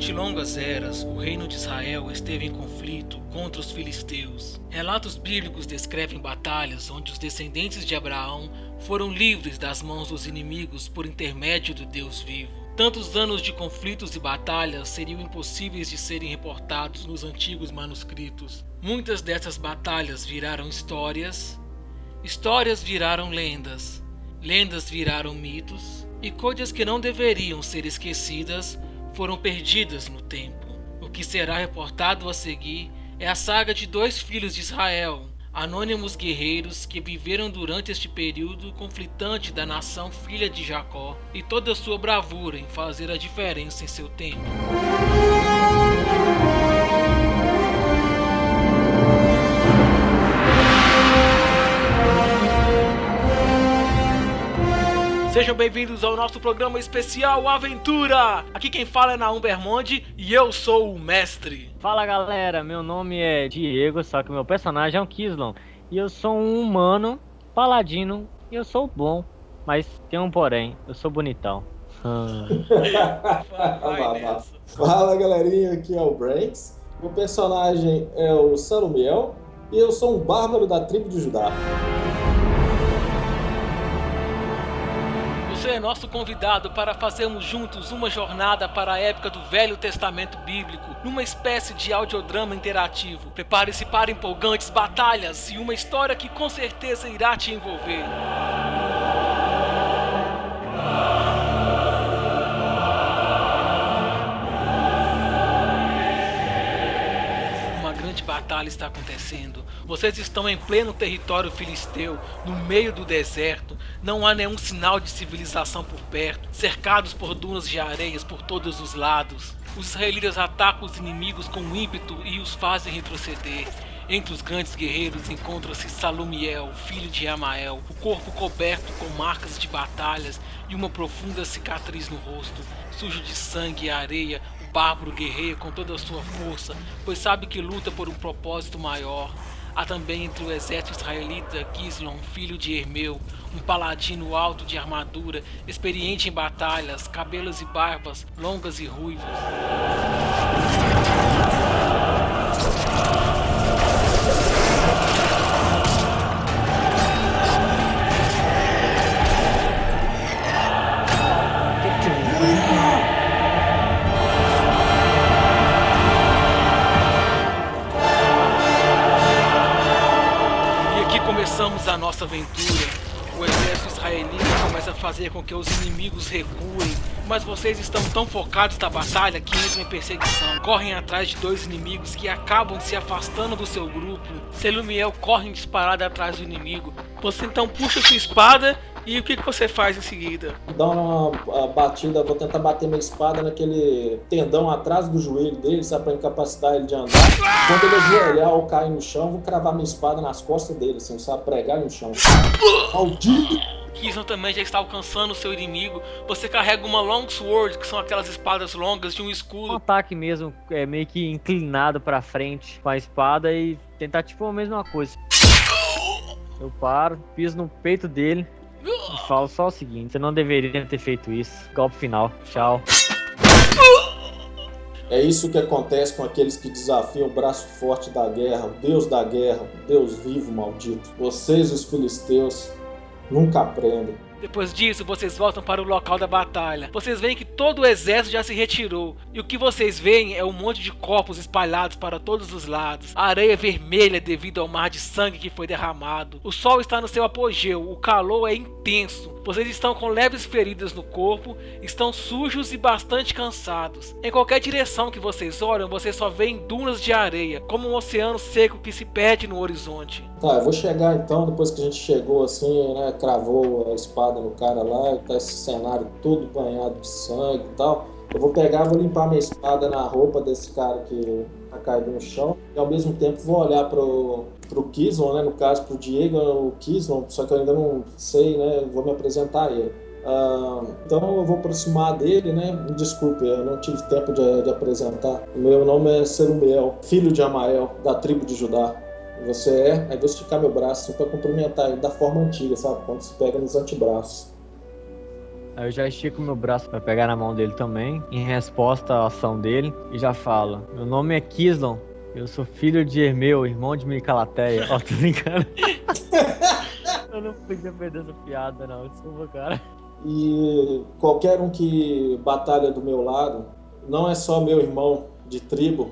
Durante longas eras, o reino de Israel esteve em conflito contra os filisteus. Relatos bíblicos descrevem batalhas onde os descendentes de Abraão foram livres das mãos dos inimigos por intermédio do Deus vivo. Tantos anos de conflitos e batalhas seriam impossíveis de serem reportados nos antigos manuscritos. Muitas dessas batalhas viraram histórias, histórias viraram lendas, lendas viraram mitos, e coisas que não deveriam ser esquecidas foram perdidas no tempo. O que será reportado a seguir é a saga de dois filhos de Israel, anônimos guerreiros que viveram durante este período conflitante da nação filha de Jacó e toda sua bravura em fazer a diferença em seu tempo. Sejam bem-vindos ao nosso programa especial Aventura! Aqui quem fala é Naum Bermonde e eu sou o mestre. Fala galera, meu nome é Diego, só que meu personagem é um Kislon. E eu sou um humano, paladino, e eu sou bom. Mas tem um porém, eu sou bonitão. Fala galerinha, aqui é o Branks. Meu personagem é o Sarumiel e eu sou um bárbaro da tribo de Judá. Você é nosso convidado para fazermos juntos uma jornada para a época do Velho Testamento Bíblico, numa espécie de audiodrama interativo. Prepare-se para empolgantes batalhas e uma história que com certeza irá te envolver. Batalha está acontecendo. Vocês estão em pleno território filisteu, no meio do deserto. Não há nenhum sinal de civilização por perto, cercados por dunas de areias por todos os lados. Os israelitas atacam os inimigos com ímpeto e os fazem retroceder. Entre os grandes guerreiros encontra-se Salumiel, filho de Amael, o corpo coberto com marcas de batalhas e uma profunda cicatriz no rosto, sujo de sangue e areia, bárbaro guerreia com toda a sua força, pois sabe que luta por um propósito maior. Há também entre o exército israelita Gislon, filho de Hermeu, um paladino alto de armadura, experiente em batalhas, cabelos e barbas longas e ruivas. A nossa aventura, o exército israelita começa a fazer com que os inimigos recuem, mas vocês estão tão focados na batalha que entram em perseguição. Correm atrás de dois inimigos que acabam se afastando do seu grupo. Selumiel corre disparado atrás do inimigo. Você então puxa sua espada e o que, que você faz em seguida? Dá uma batida, vou tentar bater minha espada naquele tendão atrás do joelho dele, sabe, pra incapacitar ele de andar. Quando ele ajoelhar ou cair no chão, vou cravar minha espada nas costas dele, assim, sabe, pregar no chão. Maldito! Kizan também já está alcançando o seu inimigo. Você carrega uma long sword, que são aquelas espadas longas de um escudo. Um ataque mesmo, é meio que inclinado para frente com a espada e tentar tipo a mesma coisa. Eu paro, piso no peito dele, Falo só o seguinte: você não deveria ter feito isso. Golpe final. Tchau. É isso que acontece com aqueles que desafiam o braço forte da guerra, o Deus da guerra, o Deus vivo maldito. Vocês, os filisteus, nunca aprendem. Depois disso, vocês voltam para o local da batalha. Vocês veem que todo o exército já se retirou. E o que vocês veem é um monte de corpos espalhados para todos os lados. A areia vermelha devido ao mar de sangue que foi derramado. O sol está no seu apogeu. O calor é intenso. Vocês estão com leves feridas no corpo, estão sujos e bastante cansados. Em qualquer direção que vocês olham, vocês só veem dunas de areia, como um oceano seco que se perde no horizonte. Tá, eu vou chegar então, depois que a gente chegou assim, né, cravou a espada no cara lá, tá esse cenário todo banhado de sangue e tal. Eu vou pegar, vou limpar minha espada na roupa desse cara que tá caído no chão e ao mesmo tempo vou olhar pro, pro Kislon, né? No caso, pro Diego, o Kislon, só que eu ainda não sei, né? Vou me apresentar a ele. Uh, então eu vou aproximar dele, né? Me desculpe, eu não tive tempo de, de apresentar. Meu nome é Serumiel, filho de Amael, da tribo de Judá. Você é, aí vou esticar meu braço para cumprimentar ele da forma antiga, sabe? Quando se pega nos antebraços. Aí eu já estico meu braço para pegar na mão dele também, em resposta à ação dele, e já falo: Meu nome é Kislon, eu sou filho de Hermeu, irmão de Micalateia. Ó, tô brincando. eu não podia perder essa piada, não. Desculpa, cara. E qualquer um que batalha do meu lado, não é só meu irmão de tribo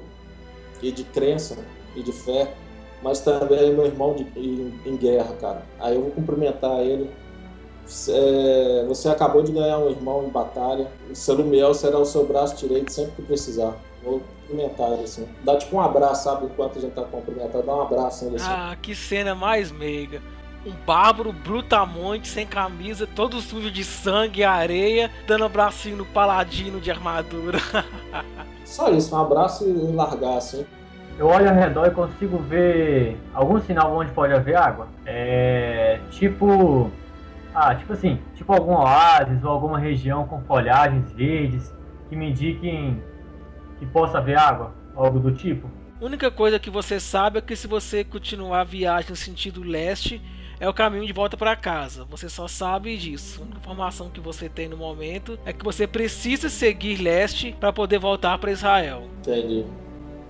e de crença e de fé, mas também é meu irmão de, em, em, guerra, cara. Aí eu vou cumprimentar ele. É, você acabou de ganhar um irmão em batalha. O Salumiel será o seu braço direito sempre que precisar. Vou cumprimentar assim. Dá tipo um abraço, sabe? Enquanto a gente tá cumprimentando, dá um abraço nele assim. Ah, que cena mais meiga um bárbaro brutamonte, sem camisa, todo sujo de sangue e areia, dando um abracinho no paladino de armadura. Só isso, um abraço e largar assim. Eu olho ao redor e consigo ver algum sinal onde pode haver água. É. Tipo. Ah, tipo assim, tipo algum oásis ou alguma região com folhagens verdes que me indiquem que possa haver água, algo do tipo. A única coisa que você sabe é que se você continuar a viagem no sentido leste, é o caminho de volta para casa. Você só sabe disso. A única informação que você tem no momento é que você precisa seguir leste para poder voltar para Israel. Entendi.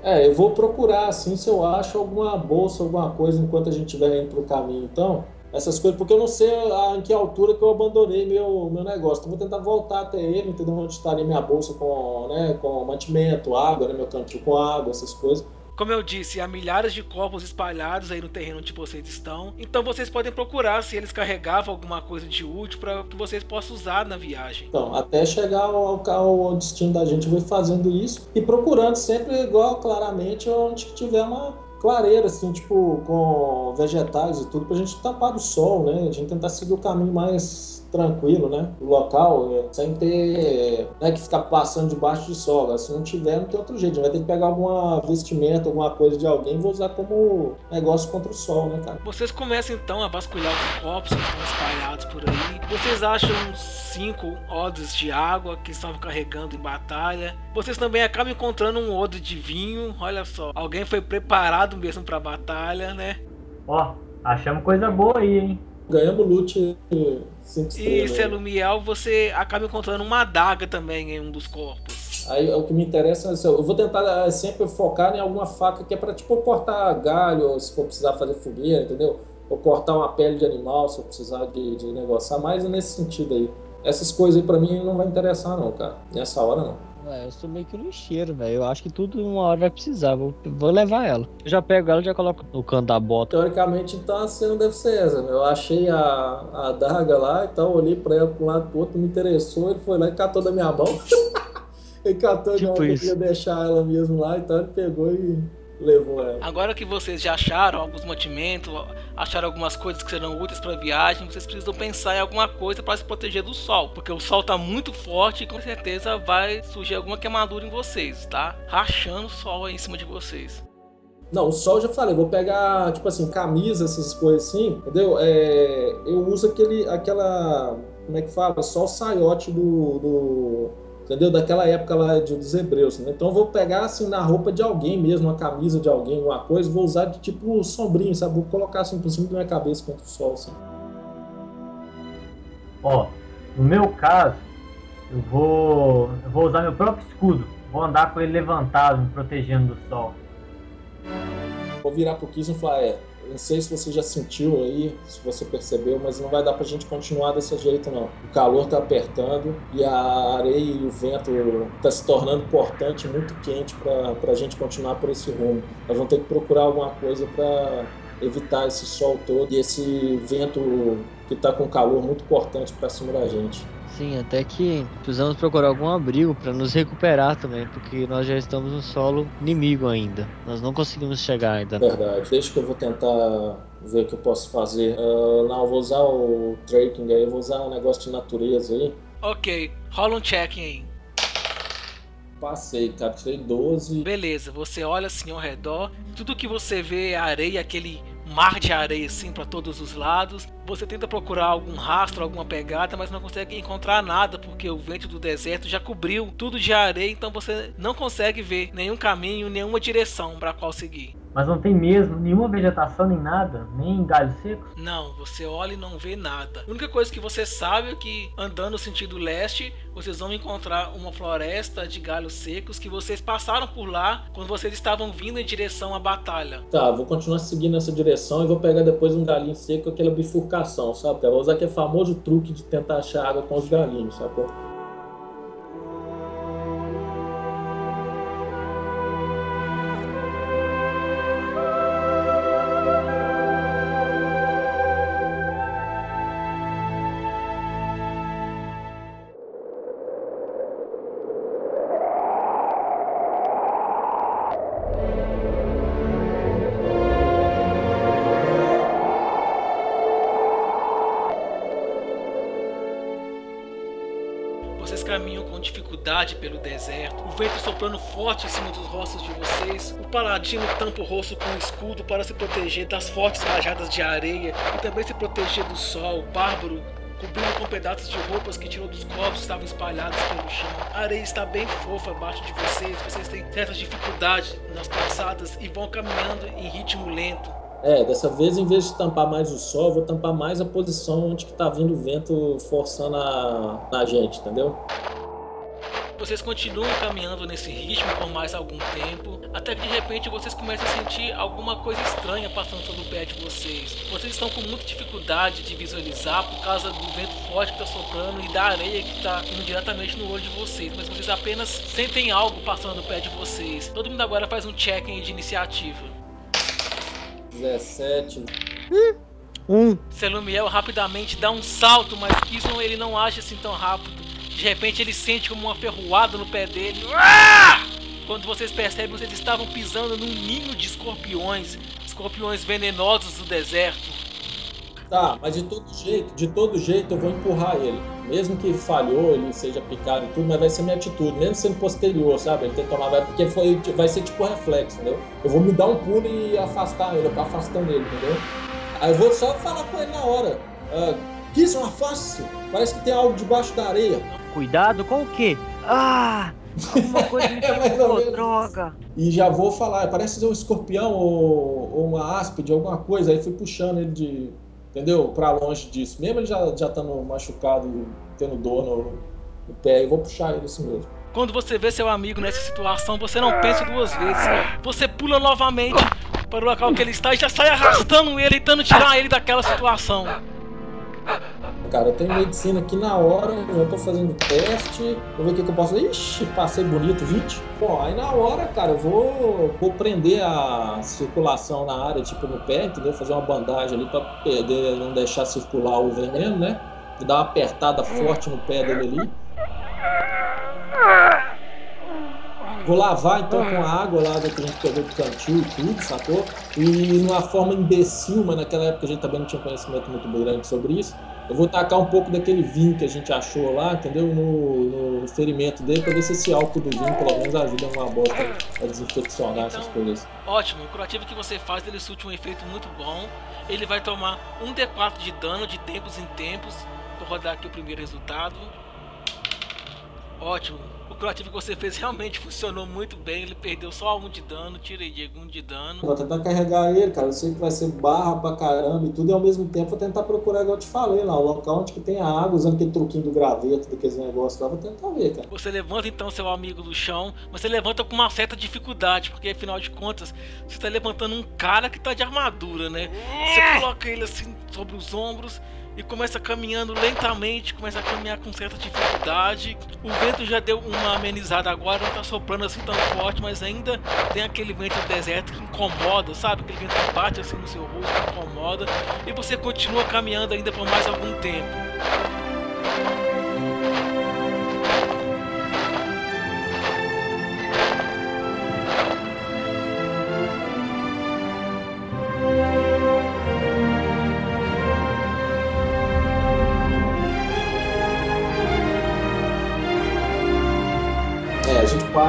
É, eu vou procurar assim se eu acho alguma bolsa, alguma coisa enquanto a gente estiver indo pro caminho, então. Essas coisas, porque eu não sei a, em que altura que eu abandonei meu, meu negócio. Então vou tentar voltar até ele, entender onde estaria minha bolsa com, né, com mantimento, água, né, meu cantil com água, essas coisas como eu disse, há milhares de corpos espalhados aí no terreno onde vocês estão. Então vocês podem procurar se eles carregavam alguma coisa de útil para que vocês possam usar na viagem. Então, até chegar ao, ao, destino da gente, vai fazendo isso e procurando sempre igual claramente onde tiver uma clareira, assim, tipo, com vegetais e tudo, pra gente tapar do sol, né? A gente tentar seguir o caminho mais tranquilo, né? O local, é, sem ter né, que ficar passando debaixo de sol. Se não tiver, não tem outro jeito. A gente vai ter que pegar alguma vestimenta, alguma coisa de alguém e vou usar como negócio contra o sol, né, cara? Vocês começam então a vasculhar os copos que estão espalhados por aí. Vocês acham cinco odres de água que estavam carregando em batalha. Vocês também acabam encontrando um odre de vinho. Olha só, alguém foi preparado mesmo para a batalha, né? Ó, achamos coisa boa aí, hein? Ganhamos loot e Selumiel, você acaba encontrando uma adaga também em um dos corpos. Aí o que me interessa é eu vou tentar é, sempre focar em alguma faca que é para tipo cortar galho, se for precisar fazer fogueira, entendeu? Ou cortar uma pele de animal, se eu precisar de, de negociar, mais nesse sentido aí. Essas coisas aí pra mim não vai interessar não, cara. Nessa hora não. Eu sou meio que lixeiro, velho. Eu acho que tudo uma hora vai precisar. Vou, vou levar ela. Eu já pego ela e já coloco no canto da bota. Teoricamente, então, assim não deve ser essa. Né? Eu achei a, a daga lá, então olhei pra ela pra um lado pro outro, me interessou. Ele foi lá e catou da minha mão. ele catou tipo de uma, deixar ela mesmo lá, então ele pegou e levou ela. Agora que vocês já acharam alguns mantimentos, acharam algumas coisas que serão úteis para a viagem, vocês precisam pensar em alguma coisa para se proteger do sol, porque o sol tá muito forte e com certeza vai surgir alguma queimadura em vocês, tá? Rachando o sol aí em cima de vocês. Não, o sol eu já falei, vou pegar, tipo assim, camisa, essas coisas assim, entendeu? É, eu uso aquele, aquela, como é que fala? Só o saiote do, do entendeu? Daquela época lá de, dos hebreus. Né? Então eu vou pegar assim na roupa de alguém mesmo, uma camisa de alguém, alguma coisa, vou usar de tipo sombrinho, sabe? Vou colocar assim por cima da minha cabeça contra o sol, assim. Ó, no meu caso, eu vou, eu vou usar meu próprio escudo. Vou andar com ele levantado, me protegendo do sol. Vou virar pro Kiss e falar, é, não sei se você já sentiu aí, se você percebeu, mas não vai dar pra gente continuar desse jeito não. O calor tá apertando e a areia e o vento tá se tornando importante, muito quente pra, pra gente continuar por esse rumo. Nós vamos ter que procurar alguma coisa para evitar esse sol todo e esse vento que tá com calor muito importante para cima da gente. Sim, até que precisamos procurar algum abrigo para nos recuperar também, porque nós já estamos no solo inimigo ainda. Nós não conseguimos chegar ainda. Verdade. Deixa que eu vou tentar ver o que eu posso fazer. Uh, não, eu vou usar o tracking aí, eu vou usar um negócio de natureza aí. Ok, rola um check aí. Passei, cara, tirei 12. Beleza, você olha assim ao redor, tudo que você vê é areia, aquele mar de areia assim para todos os lados. Você tenta procurar algum rastro, alguma pegada, mas não consegue encontrar nada porque o vento do deserto já cobriu tudo de areia, então você não consegue ver nenhum caminho, nenhuma direção para qual seguir. Mas não tem mesmo nenhuma vegetação nem nada, nem galhos secos? Não, você olha e não vê nada. A única coisa que você sabe é que andando no sentido leste, vocês vão encontrar uma floresta de galhos secos que vocês passaram por lá quando vocês estavam vindo em direção à batalha. Tá, vou continuar seguindo essa direção e vou pegar depois um galinho seco, aquela bifurcação, sabe? Eu vou usar aquele famoso truque de tentar achar água com os galinhos, sacou? Dificuldade pelo deserto, o vento soprando forte em cima dos rostos de vocês. O paladino tampa o rosto com um escudo para se proteger das fortes rajadas de areia e também se proteger do sol. O bárbaro cobrindo com pedaços de roupas que tirou dos corpos que estavam espalhados pelo chão. A areia está bem fofa abaixo de vocês, vocês têm certas dificuldades nas passadas e vão caminhando em ritmo lento. É, dessa vez, em vez de tampar mais o sol, vou tampar mais a posição onde que tá vindo o vento forçando a, a gente, entendeu? Vocês continuam caminhando nesse ritmo por mais algum tempo, até que de repente vocês começam a sentir alguma coisa estranha passando sobre o pé de vocês. Vocês estão com muita dificuldade de visualizar por causa do vento forte que está soprando e da areia que está indo diretamente no olho de vocês, mas vocês apenas sentem algo passando no pé de vocês. Todo mundo agora faz um check de iniciativa. 17. Um. Selumiel rapidamente dá um salto, mas Kisman ele não age assim tão rápido. De repente ele sente como uma ferroada no pé dele. Ah! Quando vocês percebem, vocês estavam pisando num ninho de escorpiões, escorpiões venenosos do deserto. Tá, mas de todo jeito, de todo jeito eu vou empurrar ele. Mesmo que falhou, ele seja picado e tudo, mas vai ser minha atitude, mesmo sendo posterior, sabe? Ele que tomar, porque foi, vai ser tipo reflexo, entendeu? Eu vou me dar um pulo e afastar ele, eu tô afastando ele, entendeu? Aí eu vou só falar com ele na hora. Uh, Gizon, afaste-se! Parece que tem algo debaixo da areia. Cuidado com o quê? Ah! Alguma coisa me É, pegou, menos. droga! E já vou falar, parece ser um escorpião ou, ou uma áspide, alguma coisa. Aí fui puxando ele de. Entendeu? Pra longe disso. Mesmo ele já, já estando machucado e tendo dor no, no pé, eu vou puxar ele assim mesmo. Quando você vê seu amigo nessa situação, você não pensa duas vezes. Você pula novamente para o local que ele está e já sai arrastando ele, tentando tirar ele daquela situação. Cara, eu tenho medicina aqui na hora, eu tô fazendo teste, vou ver o que, que eu posso fazer. Ixi, passei bonito, 20. Bom, aí na hora, cara, eu vou, vou prender a circulação na área, tipo no pé, entendeu? Fazer uma bandagem ali pra perder, não deixar circular o veneno, né? E dar uma apertada forte no pé dele ali. Vou lavar então com a água lá que a gente pegou do cantil e tudo, sacou? E numa forma imbecil, mas naquela época a gente também não tinha conhecimento muito grande sobre isso. Eu vou tacar um pouco daquele vinho que a gente achou lá, entendeu? No, no ferimento dele, pra ver se esse álcool do vinho pelo menos ajuda uma bosta a desinfeccionar essas coisas. Ótimo, o curativo que você faz ele surte um efeito muito bom. Ele vai tomar um D4 de dano de tempos em tempos. Vou rodar aqui o primeiro resultado. Ótimo. O curativo que você fez realmente funcionou muito bem. Ele perdeu só um de dano. Tirei Diego um de dano. Vou tentar carregar ele, cara. Eu sei que vai ser barra pra caramba e tudo, e ao mesmo tempo vou tentar procurar, igual eu te falei lá, o local onde que tem a água, usando aquele truquinho do graveto, daqueles negócios lá, vou tentar ver, cara. Você levanta então seu amigo do chão, mas você levanta com uma certa dificuldade, porque afinal de contas, você está levantando um cara que tá de armadura, né? Você coloca ele assim sobre os ombros e começa caminhando lentamente, começa a caminhar com certa dificuldade. O vento já deu uma amenizada agora, não tá soprando assim tão forte, mas ainda tem aquele vento do deserto que incomoda, sabe? Aquele vento que bate assim no seu rosto, incomoda. E você continua caminhando ainda por mais algum tempo.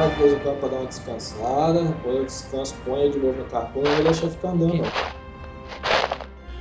Para de vez pra dar uma descansada, depois eu descanso, ponho de novo no cartão e não vou deixar ficar andando.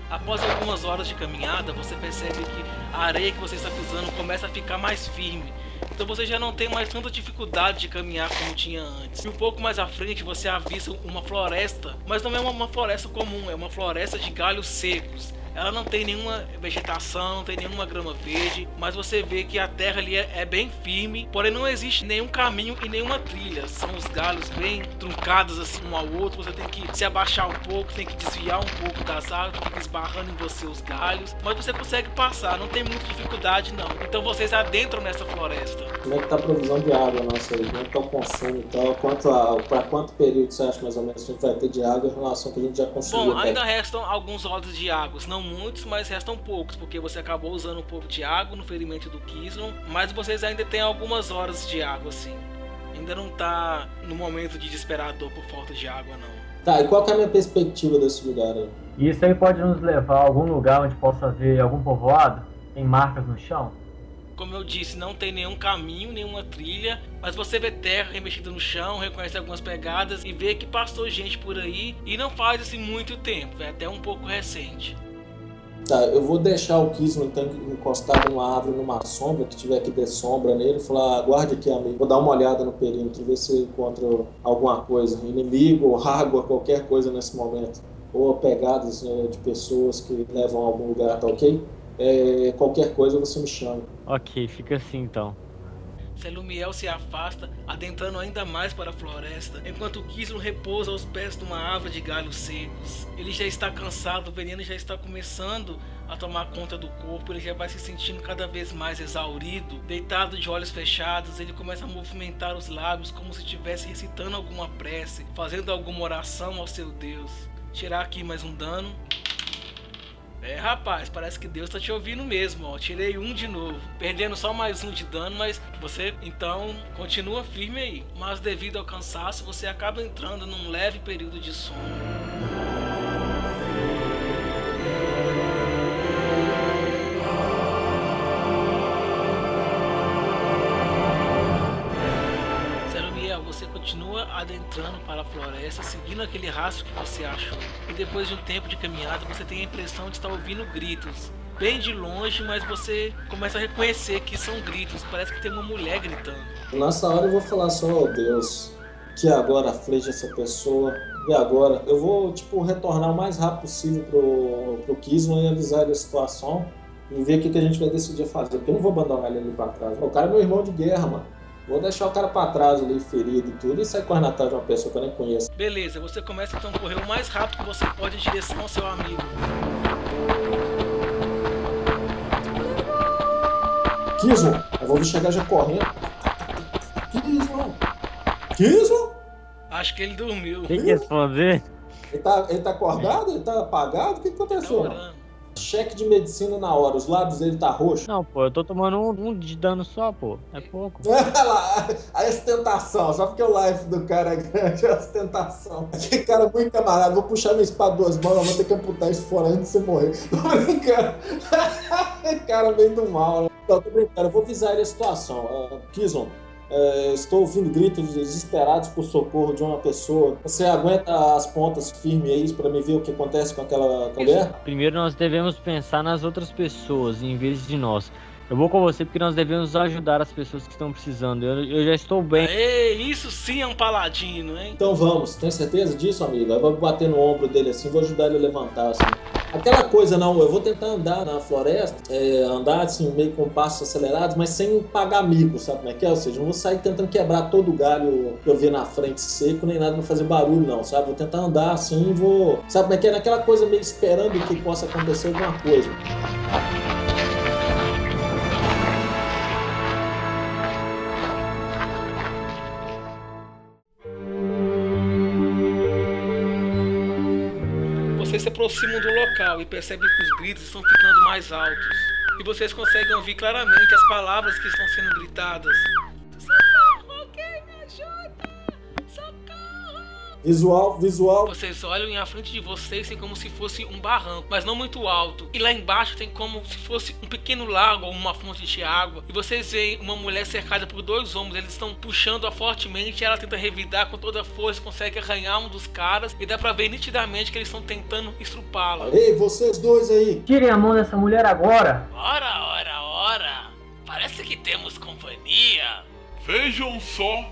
Após algumas horas de caminhada, você percebe que a areia que você está pisando começa a ficar mais firme. Então você já não tem mais tanta dificuldade de caminhar como tinha antes. E um pouco mais à frente você avista uma floresta, mas não é uma floresta comum, é uma floresta de galhos secos. Ela não tem nenhuma vegetação, não tem nenhuma grama verde, mas você vê que a terra ali é, é, bem firme, porém não existe nenhum caminho e nenhuma trilha. São os galhos bem truncados assim um ao outro. Você tem que se abaixar um pouco, tem que desviar um pouco das árvores, tem que esbarrando em você os galhos, mas você consegue passar, não tem muita dificuldade não. Então vocês adentram nessa floresta. Como é que tá a provisão de água nossa aí? Como é que tá o consumo e tal? Quanto a, pra quanto período você acha mais ou menos que a gente vai ter de água em relação ao que a gente já conseguiu? Bom, ainda restam alguns rodas de águas, não muitos, mas restam poucos, porque você acabou usando um pouco de água no ferimento do Kisnon, mas vocês ainda têm algumas horas de água, assim. Ainda não tá no momento de desesperador por falta de água, não. Tá, e qual é a minha perspectiva desse lugar aí? Isso aí pode nos levar a algum lugar onde possa ver algum povoado? Tem marcas no chão? Como eu disse, não tem nenhum caminho, nenhuma trilha, mas você vê terra remexida no chão, reconhece algumas pegadas e vê que passou gente por aí e não faz assim muito tempo, é até um pouco recente. Tá, eu vou deixar o Kisman então encostado numa árvore, numa sombra, que tiver que ter sombra nele, falar, aguarde aqui, amigo. Vou dar uma olhada no perímetro, ver se eu encontro alguma coisa, inimigo, água, qualquer coisa nesse momento. Ou pegadas né, de pessoas que levam a algum lugar, tá ok? É, qualquer coisa você me chama. Ok, fica assim então. Selumiel se afasta, adentrando ainda mais para a floresta, enquanto Kislo repousa aos pés de uma árvore de galhos secos. Ele já está cansado, o veneno já está começando a tomar conta do corpo, ele já vai se sentindo cada vez mais exaurido. Deitado de olhos fechados, ele começa a movimentar os lábios como se estivesse recitando alguma prece, fazendo alguma oração ao seu Deus. Tirar aqui mais um dano. É, rapaz, parece que Deus tá te ouvindo mesmo, ó. Tirei um de novo, perdendo só mais um de dano, mas você então continua firme aí. Mas devido ao cansaço, você acaba entrando num leve período de sono. Floresta, seguindo aquele rastro que você achou. E depois de um tempo de caminhada, você tem a impressão de estar ouvindo gritos. Bem de longe, mas você começa a reconhecer que são gritos. Parece que tem uma mulher gritando. Nessa hora eu vou falar só, oh Deus, que agora aflige essa pessoa. E agora? Eu vou, tipo, retornar o mais rápido possível pro, pro Kisman e avisar ele a situação e ver o que, que a gente vai decidir fazer. Porque eu não vou abandonar ele ali pra trás. O cara é meu irmão de guerra, mano. Vou deixar o cara pra trás ali, ferido e tudo, e sair correndo atrás de uma pessoa que eu nem conheço. Beleza, você começa então a correr o mais rápido que você pode em direção ao seu amigo. Kizo, eu vou chegar já correndo. Kizo! Kizo? Acho que ele dormiu. Tem que responder? Ele tá, ele tá acordado? Ele tá apagado? O que aconteceu? Tá cheque de medicina na hora, os lábios dele tá roxo. Não, pô, eu tô tomando um, um de dano só, pô. É pouco. a ostentação, só porque o life do cara é grande, a ostentação. Aquele cara muito camarada, vou puxar minha espada duas mãos, vou ter que amputar isso fora antes de você morrer. Tô brincando. cara bem do mal, né? Não, tô brincando, eu vou avisar ele a situação. Uh, Kizon, é, estou ouvindo gritos desesperados por socorro de uma pessoa. Você aguenta as pontas firmes aí para me ver o que acontece com aquela mulher? Primeiro nós devemos pensar nas outras pessoas em vez de nós. Eu vou com você porque nós devemos ajudar as pessoas que estão precisando. Eu, eu já estou bem. Aê, isso sim é um paladino, hein? Então vamos, tem certeza disso, amigo? Eu vou bater no ombro dele assim, vou ajudar ele a levantar assim. Aquela coisa, não, eu vou tentar andar na floresta, é, andar assim, meio com passos acelerados, mas sem pagar mico, sabe como é que é? Ou seja, não vou sair tentando quebrar todo o galho que eu vi na frente seco, nem nada pra fazer barulho, não, sabe? Vou tentar andar assim e vou. Sabe como é que é? Naquela coisa meio esperando que possa acontecer alguma coisa. Aproximam do local e percebem que os gritos estão ficando mais altos. E vocês conseguem ouvir claramente as palavras que estão sendo gritadas. Visual, visual. Vocês olham e à frente de vocês tem como se fosse um barranco, mas não muito alto. E lá embaixo tem como se fosse um pequeno lago ou uma fonte de água. E vocês veem uma mulher cercada por dois homens. Eles estão puxando-a fortemente. ela tenta revidar com toda a força, consegue arranhar um dos caras. E dá pra ver nitidamente que eles estão tentando estrupá-la. Ei, vocês dois aí! Tirem a mão dessa mulher agora! Ora, ora, ora! Parece que que temos companhia. Vejam só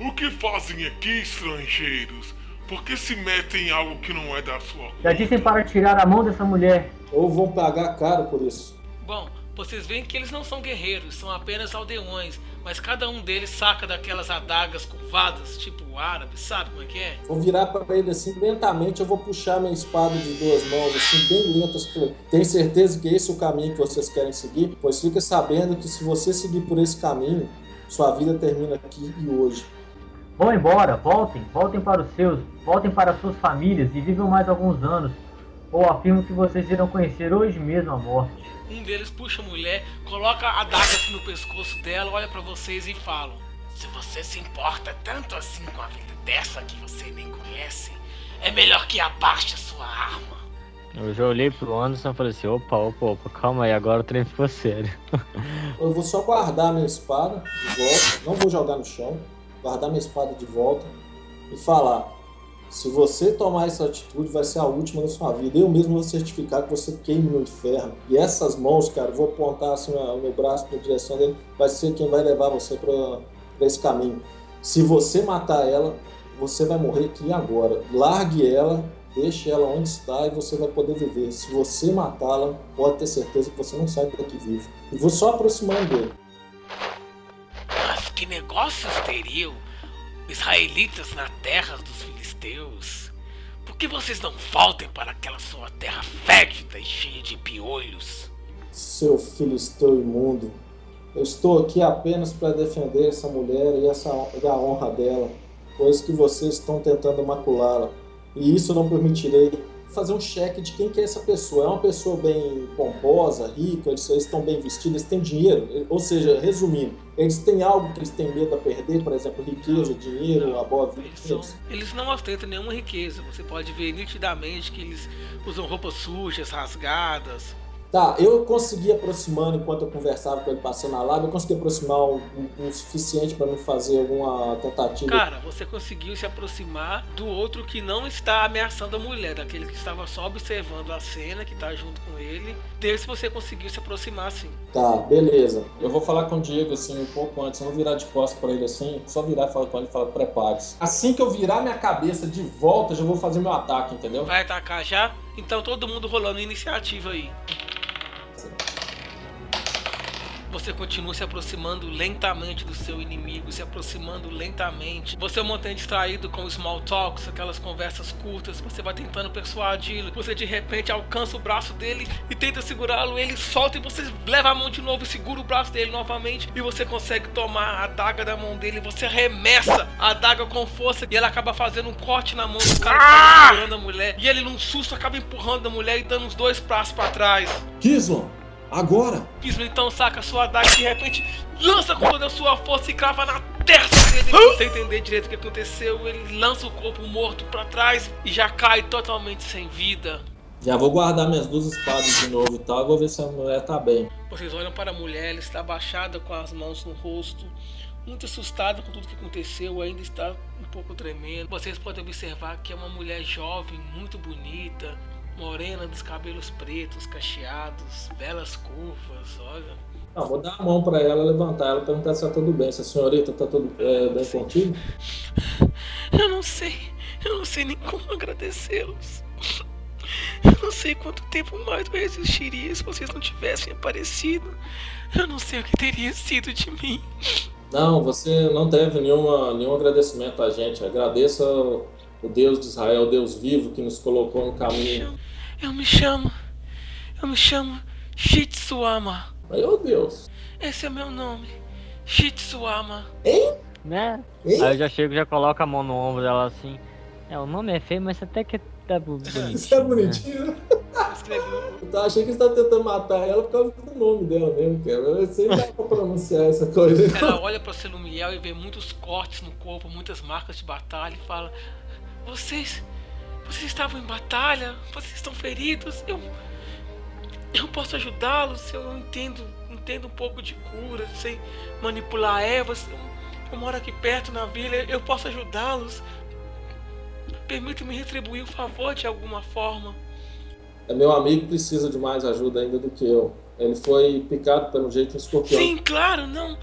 o que fazem aqui, estrangeiros. Por que se metem em algo que não é da sua conta? Já disse para tirar a mão dessa mulher. Ou vão pagar caro por isso. Bom, vocês veem que eles não são guerreiros, são apenas aldeões, mas cada um deles saca daquelas adagas curvadas, tipo árabe, sabe como é que é? Vou virar para ele assim, lentamente, eu vou puxar minha espada de duas mãos, assim, bem lentas. Tenho certeza que esse é o caminho que vocês querem seguir, pois fica sabendo que se você seguir por esse caminho, sua vida termina aqui e hoje. Vão embora, voltem, voltem para os seus, voltem para suas famílias e vivam mais alguns anos. Ou afirmo que vocês irão conhecer hoje mesmo a morte. Um deles puxa a mulher, coloca a daga assim no pescoço dela, olha para vocês e fala: Se você se importa tanto assim com a vida dessa que você nem conhece, é melhor que abaixe a sua arma. Eu já olhei pro Anderson e falei assim: opa, opa, opa, calma aí, agora o trem ficou sério. Eu vou só guardar minha espada de volta, não vou jogar no chão guardar minha espada de volta e falar: se você tomar essa atitude, vai ser a última da sua vida. Eu mesmo vou certificar que você queime no inferno. E essas mãos, cara, vou apontar assim o meu braço para a direção dele, vai ser quem vai levar você para esse caminho. Se você matar ela, você vai morrer aqui agora. Largue ela, deixe ela onde está e você vai poder viver. Se você matá-la, pode ter certeza que você não sai daqui vivo. E vou só aproximando dele. Mas que negócios teriam israelitas na terra dos filisteus? Por que vocês não voltem para aquela sua terra fétida e cheia de piolhos? Seu filisteu imundo, eu estou aqui apenas para defender essa mulher e, essa, e a honra dela, pois que vocês estão tentando maculá-la. E isso não permitirei fazer um cheque de quem que é essa pessoa. É uma pessoa bem pomposa, rica, eles, eles estão bem vestidos, eles têm dinheiro. Ou seja, resumindo, eles têm algo que eles têm medo a perder, por exemplo, riqueza, dinheiro, a boa vida. Eles, são, eles não ostentam nenhuma riqueza. Você pode ver nitidamente que eles usam roupas sujas, rasgadas, Tá, eu consegui aproximando enquanto eu conversava com ele passando a lábia, eu consegui aproximar o um, um, suficiente para me fazer alguma tentativa. Cara, você conseguiu se aproximar do outro que não está ameaçando a mulher, daquele que estava só observando a cena, que está junto com ele. Desse você conseguiu se aproximar sim. Tá, beleza. Eu vou falar com o Diego assim um pouco antes, eu vou virar de costas para ele assim, só virar e falar com ele e falar, prepare-se. Assim que eu virar minha cabeça de volta, já vou fazer meu ataque, entendeu? Vai atacar já? Então todo mundo rolando iniciativa aí. Você continua se aproximando lentamente do seu inimigo, se aproximando lentamente. Você é um montante distraído com small talks, aquelas conversas curtas. Você vai tentando persuadi-lo. Você de repente alcança o braço dele e tenta segurá-lo. Ele solta e você leva a mão de novo e segura o braço dele novamente. E você consegue tomar a daga da mão dele. Você arremessa a daga com força e ela acaba fazendo um corte na mão do cara que tá segurando a mulher. E ele, num susto, acaba empurrando a mulher e dando os dois passos para trás. Kisman! Agora! Kisman então saca sua adaga e de repente lança com toda a sua força e crava na testa dele. Sem entender direito o que aconteceu, ele lança o corpo morto para trás e já cai totalmente sem vida. Já vou guardar minhas duas espadas de novo e tal, vou ver se a mulher tá bem. Vocês olham para a mulher, ela está abaixada com as mãos no rosto, muito assustada com tudo que aconteceu, ainda está um pouco tremendo. Vocês podem observar que é uma mulher jovem, muito bonita, morena dos cabelos pretos, cacheados, belas curvas, olha. Não, vou dar a mão para ela, levantar ela, perguntar se tá tudo bem. Se a senhorita tá tudo é, bem contigo? Eu não sei. Eu não sei nem como agradecê-los. Eu não sei quanto tempo mais eu resistiria se vocês não tivessem aparecido. Eu não sei o que teria sido de mim. Não, você não deve nenhuma, nenhum agradecimento a gente. Agradeça o Deus de Israel, o Deus vivo que nos colocou no caminho. Eu me chamo. Eu me chamo Shitsuama. Meu Deus. Esse é meu nome. Shitsuama. Hein? Né? Hein? Aí eu já chego e já coloco a mão no ombro dela assim. É, o nome é feio, mas até que tá bonitinho. Isso é bonitinho, né? Eu achei que você tá tentando matar ela por causa do nome dela mesmo, cara. Eu sei dá pra pronunciar essa coisa. Ela olha pra Selumiel e vê muitos cortes no corpo, muitas marcas de batalha e fala: Vocês. Vocês estavam em batalha? Vocês estão feridos? Eu. Eu posso ajudá-los? Eu entendo, entendo um pouco de cura, sei manipular ervas. Eu, eu moro aqui perto na vila, eu posso ajudá-los. Permita-me retribuir o favor de alguma forma. Meu amigo precisa de mais ajuda ainda do que eu. Ele foi picado pelo jeito escorpião. Sim, claro, não.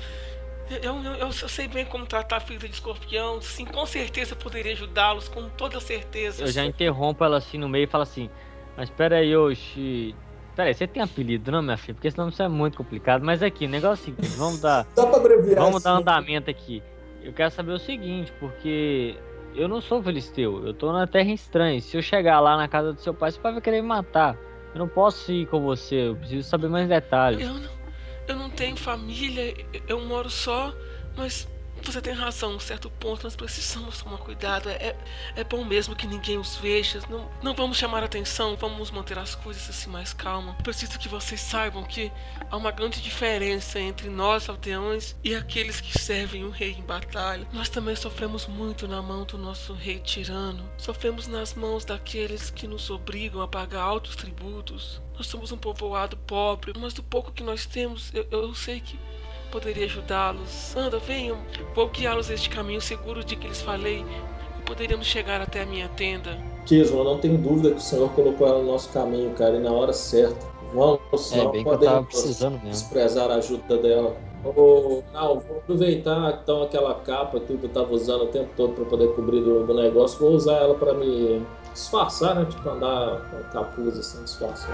Eu, eu, eu, sei bem como tratar a ferida de escorpião. Sim, com certeza poderia ajudá-los, com toda certeza. Eu já interrompo ela assim no meio e falo assim: Mas pera aí, Oxi. Pera aí, você tem apelido, não, minha filha? Porque senão isso é muito complicado. Mas aqui, o negócio é o seguinte: vamos dar. Dá pra abreviar Vamos dar assim. andamento aqui. Eu quero saber o seguinte, porque eu não sou filisteu, eu tô na terra estranha. Se eu chegar lá na casa do seu pai, você vai querer me matar. Eu não posso ir com você, eu preciso saber mais detalhes. Eu não, eu não tenho família, eu moro só, mas você tem razão, um certo ponto nós precisamos tomar cuidado. É, é bom mesmo que ninguém os veja. Não, não vamos chamar atenção, vamos manter as coisas assim mais calmas. Preciso que vocês saibam que há uma grande diferença entre nós, aldeões, e aqueles que servem o rei em batalha. Nós também sofremos muito na mão do nosso rei tirano. Sofremos nas mãos daqueles que nos obrigam a pagar altos tributos. Nós somos um povoado pobre, mas do pouco que nós temos, eu, eu sei que poderia ajudá-los. Anda, venham, vou guiá-los este caminho seguro de que lhes falei e poderíamos chegar até a minha tenda. Kismo, eu não tenho dúvida que o Senhor colocou ela no nosso caminho, cara, e na hora certa. Vamos, É não bem podemos precisando mesmo. desprezar a ajuda dela. Ô, não, vou aproveitar então aquela capa que eu tava usando o tempo todo para poder cobrir do, do negócio, vou usar ela para me disfarçar, né? Tipo, andar com capuz assim, disfarçar.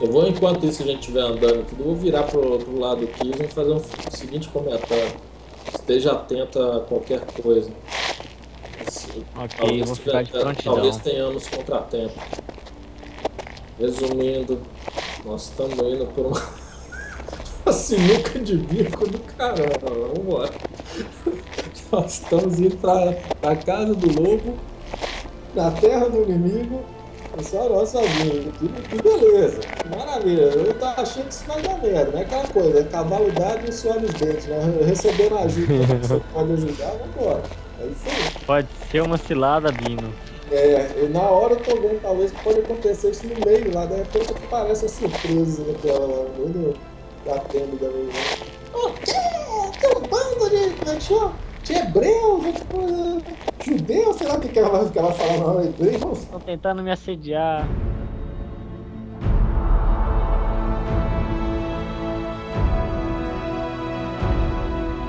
Eu vou, enquanto isso a gente estiver andando aqui, eu vou virar pro, pro lado aqui e vou fazer um seguinte comentário. Esteja atento a qualquer coisa. Assim, Ok, eu vou ficar de prontidão. talvez tenhamos contratempo. Resumindo, nós estamos indo por uma, uma sinuca de bico do caramba. Vamos embora. Nós estamos indo para a casa do lobo, na terra do inimigo. É só nossa vida. Que, que beleza, que maravilha. Eu tava achando que isso vai dar merda, não é aquela coisa, é cavalo dado e suor nos dentes, né? Recebendo ajuda, você pode ajudar, vambora. É isso aí. Pode ser uma cilada, Bino. É, eu, na hora eu tô vendo, talvez pode acontecer isso no meio lá, de repente aparece a surpresa daquela lá, no da tenda da minha. O quê? Tem um bando de, é de hebreus, de judeus, sei lá o que, que ela vai que ela fala, não, hebreus. Estão tentando me assediar.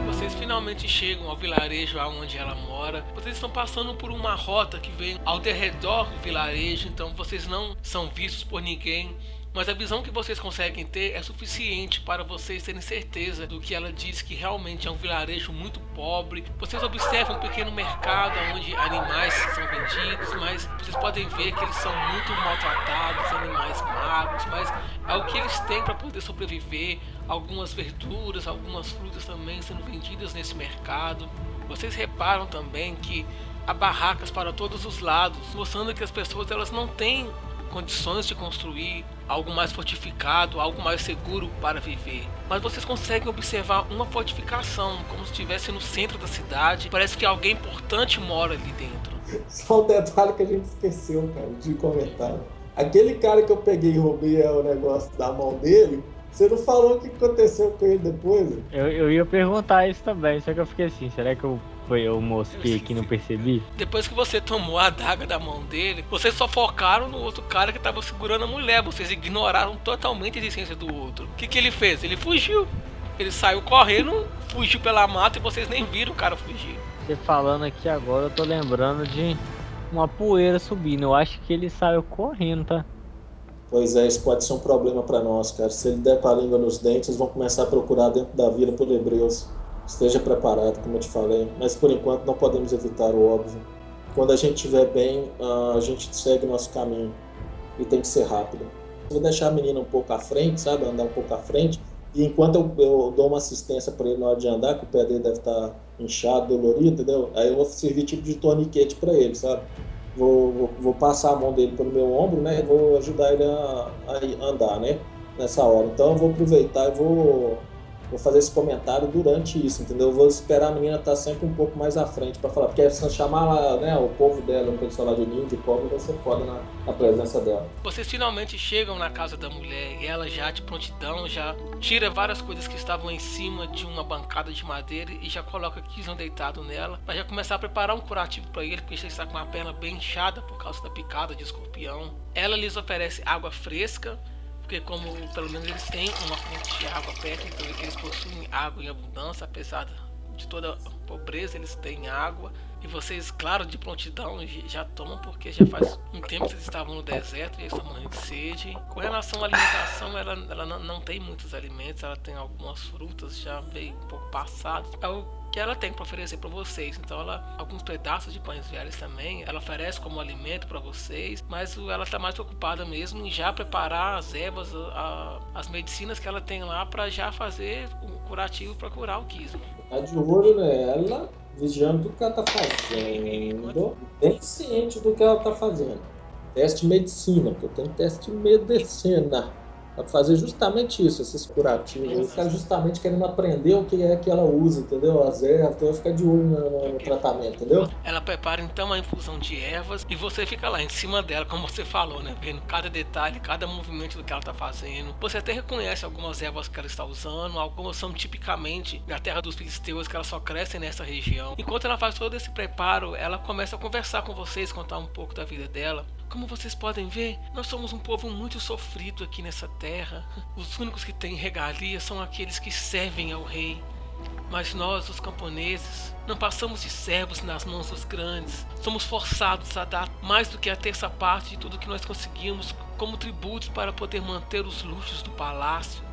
Vocês finalmente chegam ao vilarejo onde ela mora. Vocês estão passando por uma rota que vem ao derredor do vilarejo, então vocês não são vistos por ninguém. Mas a visão que vocês conseguem ter é suficiente para vocês terem certeza do que ela diz que realmente é um vilarejo muito pobre. Vocês observam um pequeno mercado onde animais são vendidos, mas vocês podem ver que eles são muito maltratados, animais magros, mas é o que eles têm para poder sobreviver. Algumas verduras, algumas frutas também sendo vendidas nesse mercado. Vocês reparam também que há barracas para todos os lados, mostrando que as pessoas elas não têm condições de construir algo mais fortificado, algo mais seguro para viver. Mas vocês conseguem observar uma fortificação, como se estivesse no centro da cidade. Parece que alguém importante mora ali dentro. Só um detalhe que a gente esqueceu, cara, de comentar. Aquele cara que eu peguei e roubei é, o negócio da mão dele, você não falou o que aconteceu com ele depois? Eu, eu ia perguntar isso também, só que eu fiquei assim, será que eu, foi, eu mosquei aqui e não percebi? Depois que você tomou a adaga da mão dele, vocês só focaram no outro cara que estava segurando a mulher. Vocês ignoraram totalmente a existência do outro. O que, que ele fez? Ele fugiu. Ele saiu correndo, fugiu pela mata e vocês nem viram o cara fugir. Você falando aqui agora, eu tô lembrando de uma poeira subindo. Eu acho que ele saiu correndo, tá? Pois é, isso pode ser um problema para nós, cara. Se ele der com a língua nos dentes, eles vão começar a procurar dentro da vila por hebreus. Esteja preparado, como eu te falei. Mas por enquanto não podemos evitar o óbvio. Quando a gente estiver bem, ah, a gente segue o nosso caminho. E tem que ser rápido. Vou deixar a menina um pouco à frente, sabe? Andar um pouco à frente. E enquanto eu, eu dou uma assistência para ele na hora de andar, que o pé dele deve estar inchado, dolorido, entendeu? Aí eu vou servir tipo de torniquete para ele, sabe? Vou, vou, vou, passar a mão dele pelo meu ombro, né? Vou ajudar ele a, a andar, né? Nessa hora. Então eu vou aproveitar e vou vou fazer esse comentário durante isso, entendeu? Eu vou esperar a menina estar tá sempre um pouco mais à frente para falar, porque se chamar né, o povo dela, o pessoal lá de ninho de pobre, vai ser foda na, na, presença dela. Vocês finalmente chegam na casa da mulher e ela já de prontidão já tira várias coisas que estavam em cima de uma bancada de madeira e já coloca Kizon deitado nela, para já começar a preparar um curativo para ele, porque ele está com a perna bem inchada por causa da picada de escorpião. Ela lhes oferece água fresca porque como pelo menos eles têm uma fonte de água perto, então eles possuem água em abundância, apesar de toda a pobreza, eles têm água. E vocês, claro, de prontidão já tomam, porque já faz um tempo que vocês estavam no deserto e estão morrendo de sede. Com relação à alimentação, ela, ela não, tem muitos alimentos, ela tem algumas frutas já meio um pouco passadas. É o que ela tem para oferecer para vocês. Então, ela alguns pedaços de pães velhos também, ela oferece como alimento para vocês, mas ela está mais preocupada mesmo em já preparar as ervas, a, as medicinas que ela tem lá para já fazer um curativo para curar o Kismo. Tá de olho nela, vigiando tudo que ela tá fazendo, bem ciente do que ela tá fazendo. Teste medicina, que eu tenho teste medicina para fazer justamente isso, esses curativos. Ele fica justamente querendo aprender o que é que ela usa, entendeu? As ervas, então ficar de olho no, no, tratamento, entendeu? Ela prepara então a infusão de ervas e você fica lá em cima dela, como você falou, né? Vendo cada detalhe, cada movimento do que ela está fazendo. Você até reconhece algumas ervas que ela está usando, algumas são tipicamente da terra dos filisteus que elas só crescem nessa região. Enquanto ela faz todo esse preparo, ela começa a conversar com vocês, contar um pouco da vida dela. Como vocês podem ver, nós somos um povo muito sofrido aqui nessa terra. Os únicos que têm regalia são aqueles que servem ao rei. Mas nós, os camponeses, não passamos de servos nas mãos dos grandes. Somos forçados a dar mais do que a terça parte de tudo que nós conseguimos como tributos para poder manter os luxos do palácio.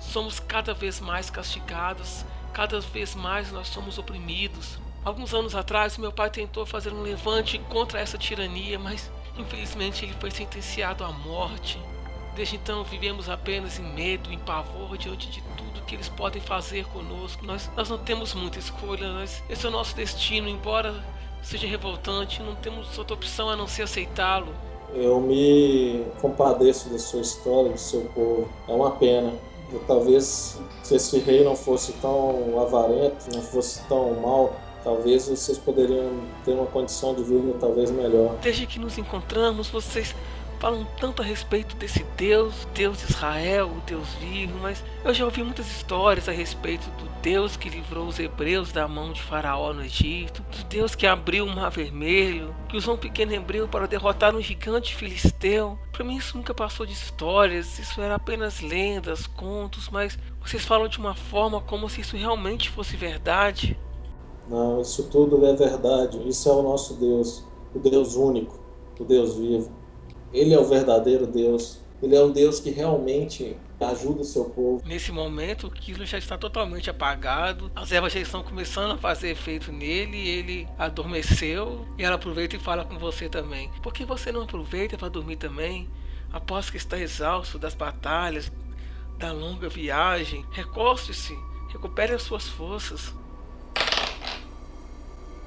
Somos cada vez mais castigados, cada vez mais nós somos oprimidos. Alguns anos atrás, meu pai tentou fazer um levante contra essa tirania, mas Infelizmente, ele foi sentenciado à morte. Desde então, vivemos apenas em medo, em pavor diante de tudo que eles podem fazer conosco. Nós, nós não temos muita escolha, nós, esse é o nosso destino, embora seja revoltante, não temos outra opção a não ser aceitá-lo. Eu me compadeço da sua história, do seu povo. É uma pena. Eu, talvez se esse rei não fosse tão avarento, não fosse tão mal, talvez vocês poderiam ter uma condição de vida talvez melhor. Desde que nos encontramos, vocês falam tanto a respeito desse Deus, Deus de Israel, o Deus vivo, mas eu já ouvi muitas histórias a respeito do Deus que livrou os hebreus da mão de Faraó no Egito, do Deus que abriu o mar vermelho, que usou um pequeno hebreu para derrotar um gigante filisteu. Para mim isso nunca passou de histórias, isso era apenas lendas, contos, mas vocês falam de uma forma como se isso realmente fosse verdade. Não, isso tudo é verdade. Isso é o nosso Deus, o Deus único, o Deus vivo. Ele é o verdadeiro Deus. Ele é um Deus que realmente ajuda o seu povo. Nesse momento, o Kilo já está totalmente apagado, as ervas já estão começando a fazer efeito nele, ele adormeceu e ela aproveita e fala com você também. Por que você não aproveita para dormir também? Após que está exausto das batalhas, da longa viagem, recoste-se, recupere as suas forças.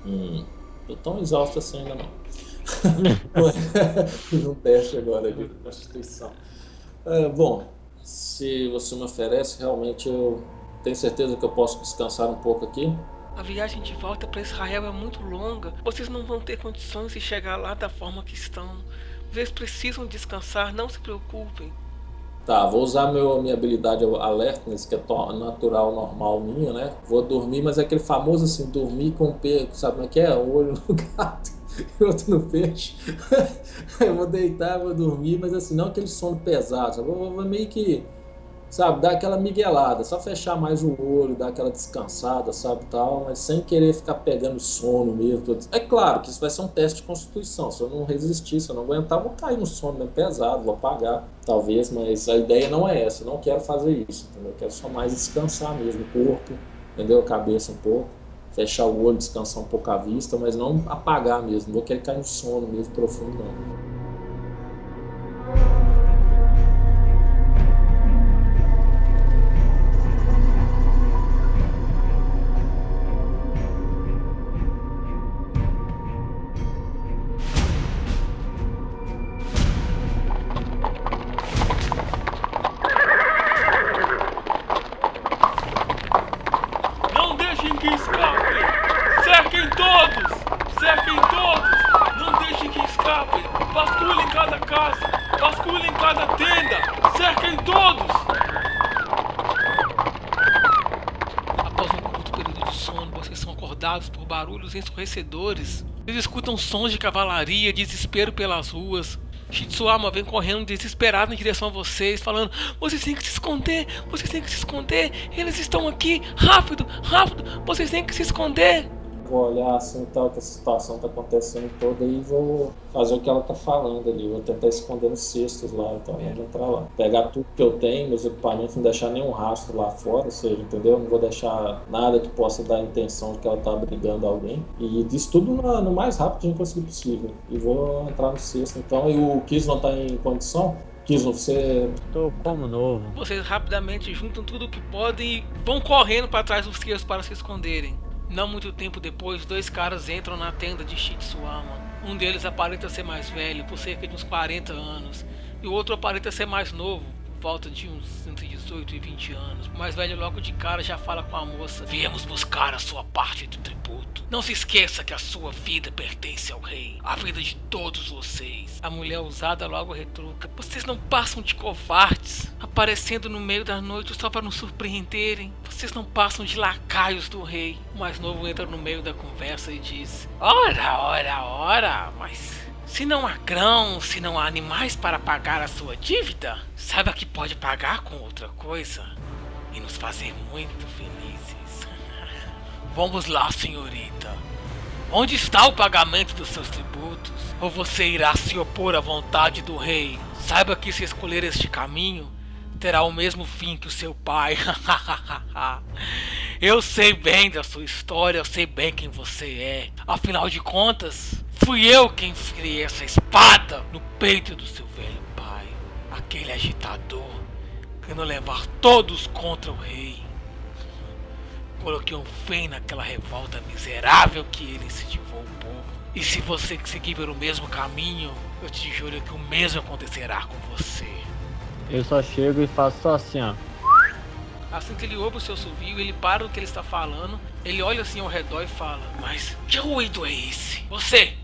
Hum, tô tão exausto assim ainda não. Fiz um teste agora de constituição. É, bom, se você me oferece, realmente eu tenho certeza que eu posso descansar um pouco aqui. A viagem de volta para Israel é muito longa. Vocês não vão ter condições de chegar lá da forma que estão. Vocês precisam descansar, não se preocupem. Tá, vou usar meu, minha habilidade alertness, que é natural, normal minha, né? Vou dormir, mas é aquele famoso assim, dormir com o peixe, sabe como é que é? Um olho no gato e outro no peixe. eu vou deitar, vou dormir, mas assim, não aquele sono pesado, sabe? vou, vou meio que sabe, dar aquela miguelada, só fechar mais o olho, dar aquela descansada, sabe, tal, mas sem querer ficar pegando sono mesmo. É claro que isso vai ser um teste de constituição, se eu não resistir, se eu não aguentar, vou cair no sono mesmo pesado, vou apagar, talvez, mas a ideia não é essa, eu não quero fazer isso, entendeu? Eu quero só mais descansar mesmo, o corpo, entendeu? A cabeça um pouco, fechar o olho, descansar um pouco a vista, mas não apagar mesmo, não vou querer cair no sono mesmo profundo, não. Ensurdecedores. Vocês escutam sons de cavalaria, desespero pelas ruas. Shitsuama vem correndo desesperado em direção a vocês, falando: Vocês têm que se esconder, vocês têm que se esconder, eles estão aqui, rápido, rápido, vocês têm que se esconder vou olhar assim tal, que a situação tá acontecendo toda e vou fazer o que ela tá falando ali. Vou tentar esconder nos cestos lá, então vamos entrar lá. Pegar tudo que eu tenho, meus equipamentos, não deixar nenhum rastro lá fora, ou seja, entendeu? Não vou deixar nada que possa dar a intenção de que ela tá brigando alguém. E disso tudo no, no mais rápido que a gente conseguir possível. E vou entrar no cesto então. E o Kiss não tá em condição? Kisno, você. Tô como novo. Vocês rapidamente juntam tudo o que podem e vão correndo para trás dos crios para se esconderem. Não muito tempo depois, dois caras entram na tenda de Shitsuama. Um deles aparenta ser mais velho, por cerca de uns 40 anos, e o outro aparenta ser mais novo, volta de uns entre 18 e 20 anos. O mais velho logo de cara já fala com a moça: Viemos buscar a sua parte do tributo. Não se esqueça que a sua vida pertence ao rei, a vida de todos vocês. A mulher usada logo retruca: Vocês não passam de covardes, aparecendo no meio da noite só para nos surpreenderem. Vocês não passam de lacaios do rei. O mais novo entra no meio da conversa e diz: Ora, ora, ora, mas se não há grão, se não há animais para pagar a sua dívida, saiba que pode pagar com outra coisa e nos fazer muito felizes. Vamos lá, senhorita. Onde está o pagamento dos seus tributos? Ou você irá se opor à vontade do rei? Saiba que se escolher este caminho, terá o mesmo fim que o seu pai. eu sei bem da sua história, eu sei bem quem você é. Afinal de contas, Fui eu quem enfiei essa espada no peito do seu velho pai, aquele agitador, querendo levar todos contra o rei. Coloquei um fim naquela revolta miserável que ele incentivou o povo. E se você seguir pelo mesmo caminho, eu te juro que o mesmo acontecerá com você. Eu só chego e faço só assim, ó. Assim que ele ouve o seu sovio, ele para o que ele está falando, ele olha assim ao redor e fala: Mas que ruído é esse? Você,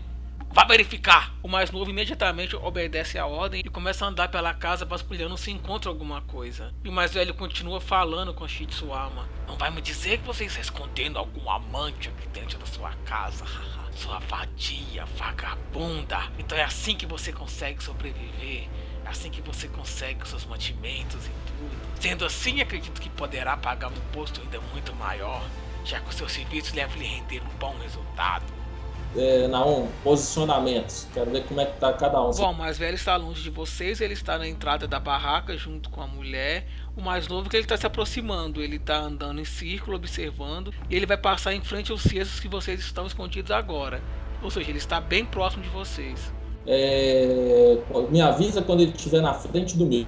Vá verificar! O mais novo imediatamente obedece à ordem e começa a andar pela casa vasculhando se encontra alguma coisa. E o mais velho continua falando com Shitsuama. Não vai me dizer que você está escondendo algum amante aqui dentro da sua casa. sua vadia, vagabunda. Então é assim que você consegue sobreviver. É assim que você consegue seus mantimentos e tudo. Sendo assim, acredito que poderá pagar um imposto ainda muito maior, já que o seu serviço deve lhe render um bom resultado é, Naum, posicionamentos. Quero ver como é que tá cada um. Bom, o mais velho está longe de vocês, ele está na entrada da barraca junto com a mulher. O mais novo que ele está se aproximando, ele está andando em círculo, observando, e ele vai passar em frente aos cestos que vocês estão escondidos agora. Ou seja, ele está bem próximo de vocês. É, me avisa quando ele estiver na frente do meu.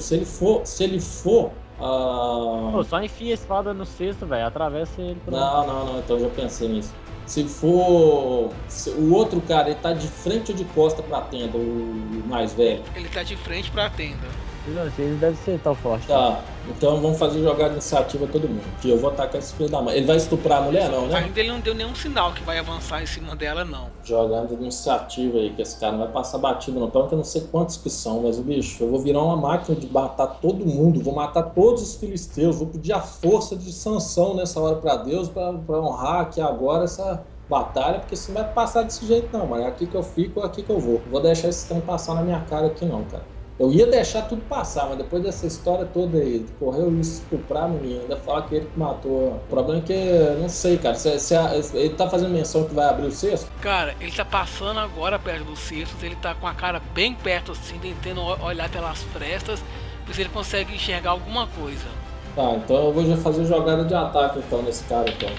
Se ele for, se ele for Uh... Pô, só enfia a espada no cesto, velho. Atravessa ele. Não, não, não. Então eu já pensei nisso. Se for se o outro cara, ele tá de frente ou de costa pra tenda, o mais velho? Ele tá de frente pra tenda. Não ele deve ser tão forte. Tá, então vamos fazer jogar de iniciativa todo mundo. Que eu vou atacar esse filho da mãe. Ele vai estuprar a mulher, não, né? Ainda ele não deu nenhum sinal que vai avançar em cima dela, não. Jogando de iniciativa aí, que esse cara não vai passar batido, não. Então, eu não sei quantos que são, mas o bicho, eu vou virar uma máquina de matar todo mundo, vou matar todos os filisteus, vou pedir a força de sanção nessa hora para Deus, para honrar aqui agora essa batalha, porque isso não vai passar desse jeito, não, mano. É aqui que eu fico, é aqui que eu vou. Não vou deixar esse trem passar na minha cara aqui, não, cara. Eu ia deixar tudo passar, mas depois dessa história toda aí, correu isso estuprar a menina, ainda falar que ele que matou. O problema é que, não sei, cara, se, se a, ele tá fazendo menção que vai abrir o cesto? Cara, ele tá passando agora perto do cesto, ele tá com a cara bem perto assim, tentando olhar pelas frestas, ver se ele consegue enxergar alguma coisa. Tá, então eu vou já fazer jogada de ataque então nesse cara então.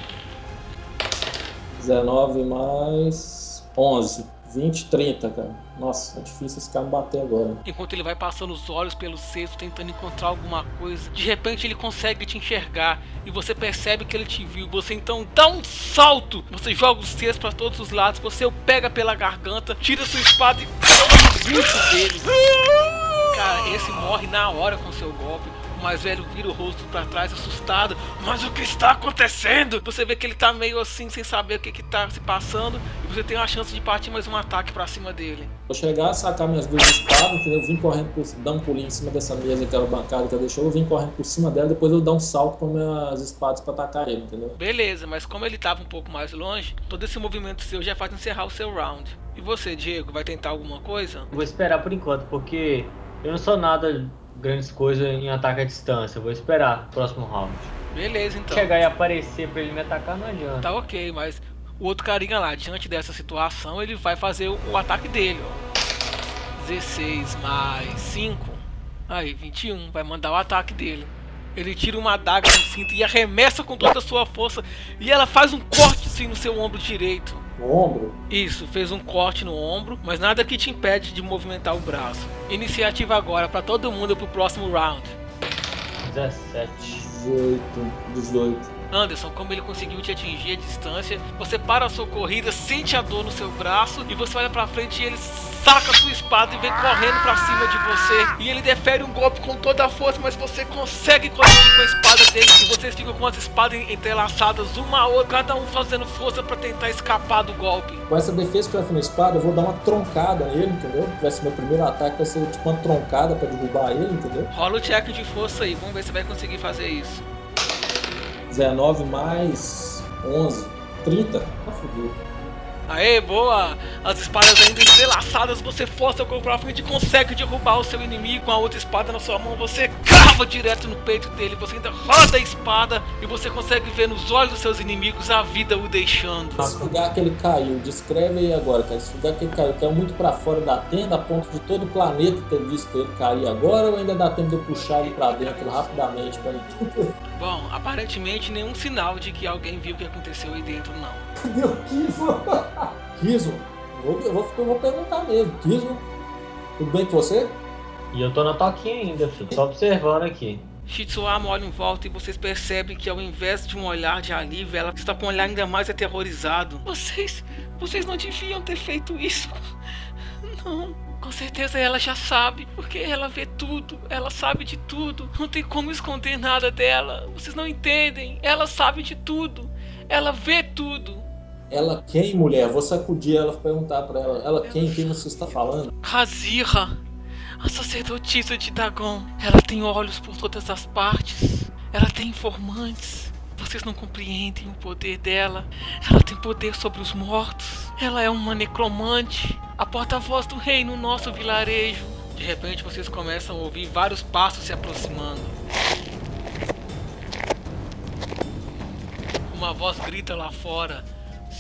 19 mais 11. 20, 30, cara. Nossa, é difícil esse cara bater agora. Enquanto ele vai passando os olhos pelo cesto, tentando encontrar alguma coisa, de repente ele consegue te enxergar e você percebe que ele te viu. Você então dá um salto, você joga o cesto para todos os lados, você o pega pela garganta, tira sua espada e bucho dele. Cara, esse morre na hora com seu golpe mais velho vira o rosto para trás, assustado. Mas o que está acontecendo? Você vê que ele tá meio assim, sem saber o que, que tá se passando. E você tem uma chance de partir mais um ataque para cima dele. Vou chegar, sacar minhas duas espadas, entendeu? Eu vim correndo por dar um pulinho em cima dessa mesa, aquela bancada que ela deixou. Eu vim correndo por cima dela, depois eu dar um salto com minhas espadas para atacar ele, entendeu? Beleza, mas como ele tava um pouco mais longe, todo esse movimento seu já faz encerrar o seu round. E você, Diego, vai tentar alguma coisa? Vou esperar por enquanto, porque eu não sou nada grandes coisas em ataque à distância. Vou esperar o próximo round. Beleza, então. Chegar e aparecer pra ele me atacar não adianta. Tá ok, mas o outro carinha lá, diante dessa situação, ele vai fazer o, o ataque dele, ó. 16 mais 5. Aí, 21. Vai mandar o ataque dele. Ele tira uma adaga do cinto e arremessa com toda a sua força. E ela faz um corte assim no seu ombro direito. No ombro? Isso, fez um corte no ombro, mas nada que te impede de movimentar o braço. Iniciativa agora para todo mundo pro próximo round. 17. 18, 18. Anderson, como ele conseguiu te atingir a distância, você para a sua corrida, sente a dor no seu braço e você olha pra frente e ele saca a sua espada e vem correndo pra cima de você. E ele defere um golpe com toda a força, mas você consegue corrigir com a espada dele e vocês ficam com as espadas entrelaçadas uma a outra, cada um fazendo força pra tentar escapar do golpe. Com essa defesa que eu fiz na espada, eu vou dar uma troncada nele, entendeu? Vai ser meu primeiro ataque, vai ser tipo uma troncada pra derrubar ele, entendeu? Rola o check de força aí, vamos ver se vai conseguir fazer isso. 19 mais 11, 30. Tá fudido. Aê, boa! As espadas ainda entrelaçadas, você força o corpo pra frente e consegue derrubar o seu inimigo com a outra espada na sua mão. Você crava direto no peito dele, você ainda roda a espada e você consegue ver nos olhos dos seus inimigos a vida o deixando. Esse lugar que ele caiu, descreve aí agora, cara. Esse lugar que ele caiu, caiu muito pra fora da tenda, a ponto de todo o planeta ter visto ele cair agora, ou ainda dá tempo de eu puxar ele pra dentro rapidamente pra ele. Bom, aparentemente nenhum sinal de que alguém viu o que aconteceu aí dentro, não. Cadê o Kiso? Kiso, eu vou, eu, vou, eu vou perguntar mesmo. Kiso, tudo bem com você? E eu tô na toquinha ainda, filho. Só observando aqui. Shitsuama olha em volta e vocês percebem que ao invés de um olhar de alívio, ela está com um olhar ainda mais aterrorizado. Vocês. Vocês não deviam ter feito isso. Não. Com certeza ela já sabe, porque ela vê tudo, ela sabe de tudo. Não tem como esconder nada dela. Vocês não entendem. Ela sabe de tudo. Ela vê tudo. Ela quem, mulher? Vou sacudir ela e perguntar pra ela. Ela quem? Quem você está falando? Hazira, a sacerdotisa de Dagon. Ela tem olhos por todas as partes. Ela tem informantes. Vocês não compreendem o poder dela. Ela tem poder sobre os mortos. Ela é uma necromante. A porta-voz do rei no nosso vilarejo. De repente vocês começam a ouvir vários passos se aproximando. Uma voz grita lá fora: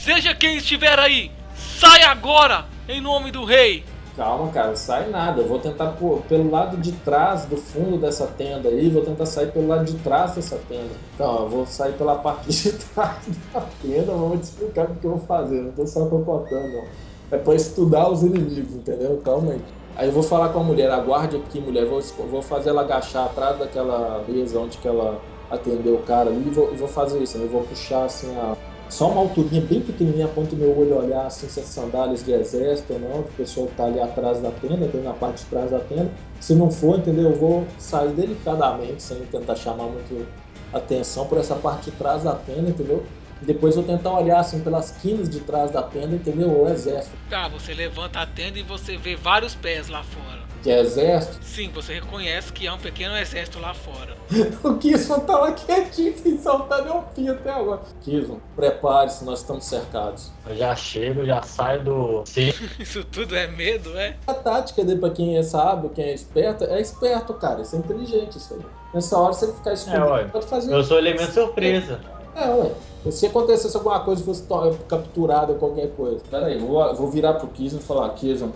Seja quem estiver aí, sai agora, em nome do rei. Calma, cara, sai nada. Eu vou tentar pô, pelo lado de trás do fundo dessa tenda aí, vou tentar sair pelo lado de trás dessa tenda. Então, eu vou sair pela parte de trás da tenda, vou te explicar o que eu vou fazer. Não tô só cocotando, não. É pra estudar os inimigos, entendeu? Calma aí. Aí eu vou falar com a mulher, aguarde aqui, mulher. Vou, vou fazer ela agachar atrás daquela mesa onde que ela atendeu o cara ali e vou, vou fazer isso. Eu vou puxar assim a só uma alturinha bem pequenininha a ponto do meu olho olhar assim se é sandálias de exército ou não, que o pessoal tá ali atrás da tenda, tem na parte de trás da tenda. Se não for, entendeu? Eu vou sair delicadamente, sem tentar chamar muito atenção por essa parte de trás da tenda, entendeu? Depois eu tentar olhar assim pelas quinas de trás da tenda, entendeu? O exército. Tá, você levanta a tenda e você vê vários pés lá fora. Que é exército? Sim, você reconhece que há um pequeno exército lá fora. o Kisman tá lá quietinho, sem soltar nem um fio até agora. Kisman, prepare-se, nós estamos cercados. Eu já chego, já saio do. Sim. Isso tudo é medo, é? A tática dele, pra quem é sábio, quem é esperto, é esperto, cara. Isso é inteligente, isso aí. Nessa hora, se ele ficar escondido, É, pode fazer. Eu sou elemento surpresa. É, ué. Se acontecesse alguma coisa, fosse capturado ou qualquer coisa. Pera aí, vou, vou virar pro Kisman e falar, Kisman,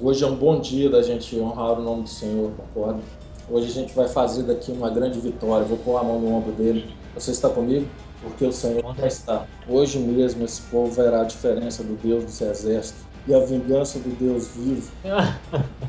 hoje é um bom dia da gente honrar o nome do Senhor, concorda? Hoje a gente vai fazer daqui uma grande vitória. Vou pôr a mão no ombro dele. Você está comigo? Porque o Senhor já está. Hoje mesmo esse povo verá a diferença do Deus dos exércitos e a vingança do Deus vivo.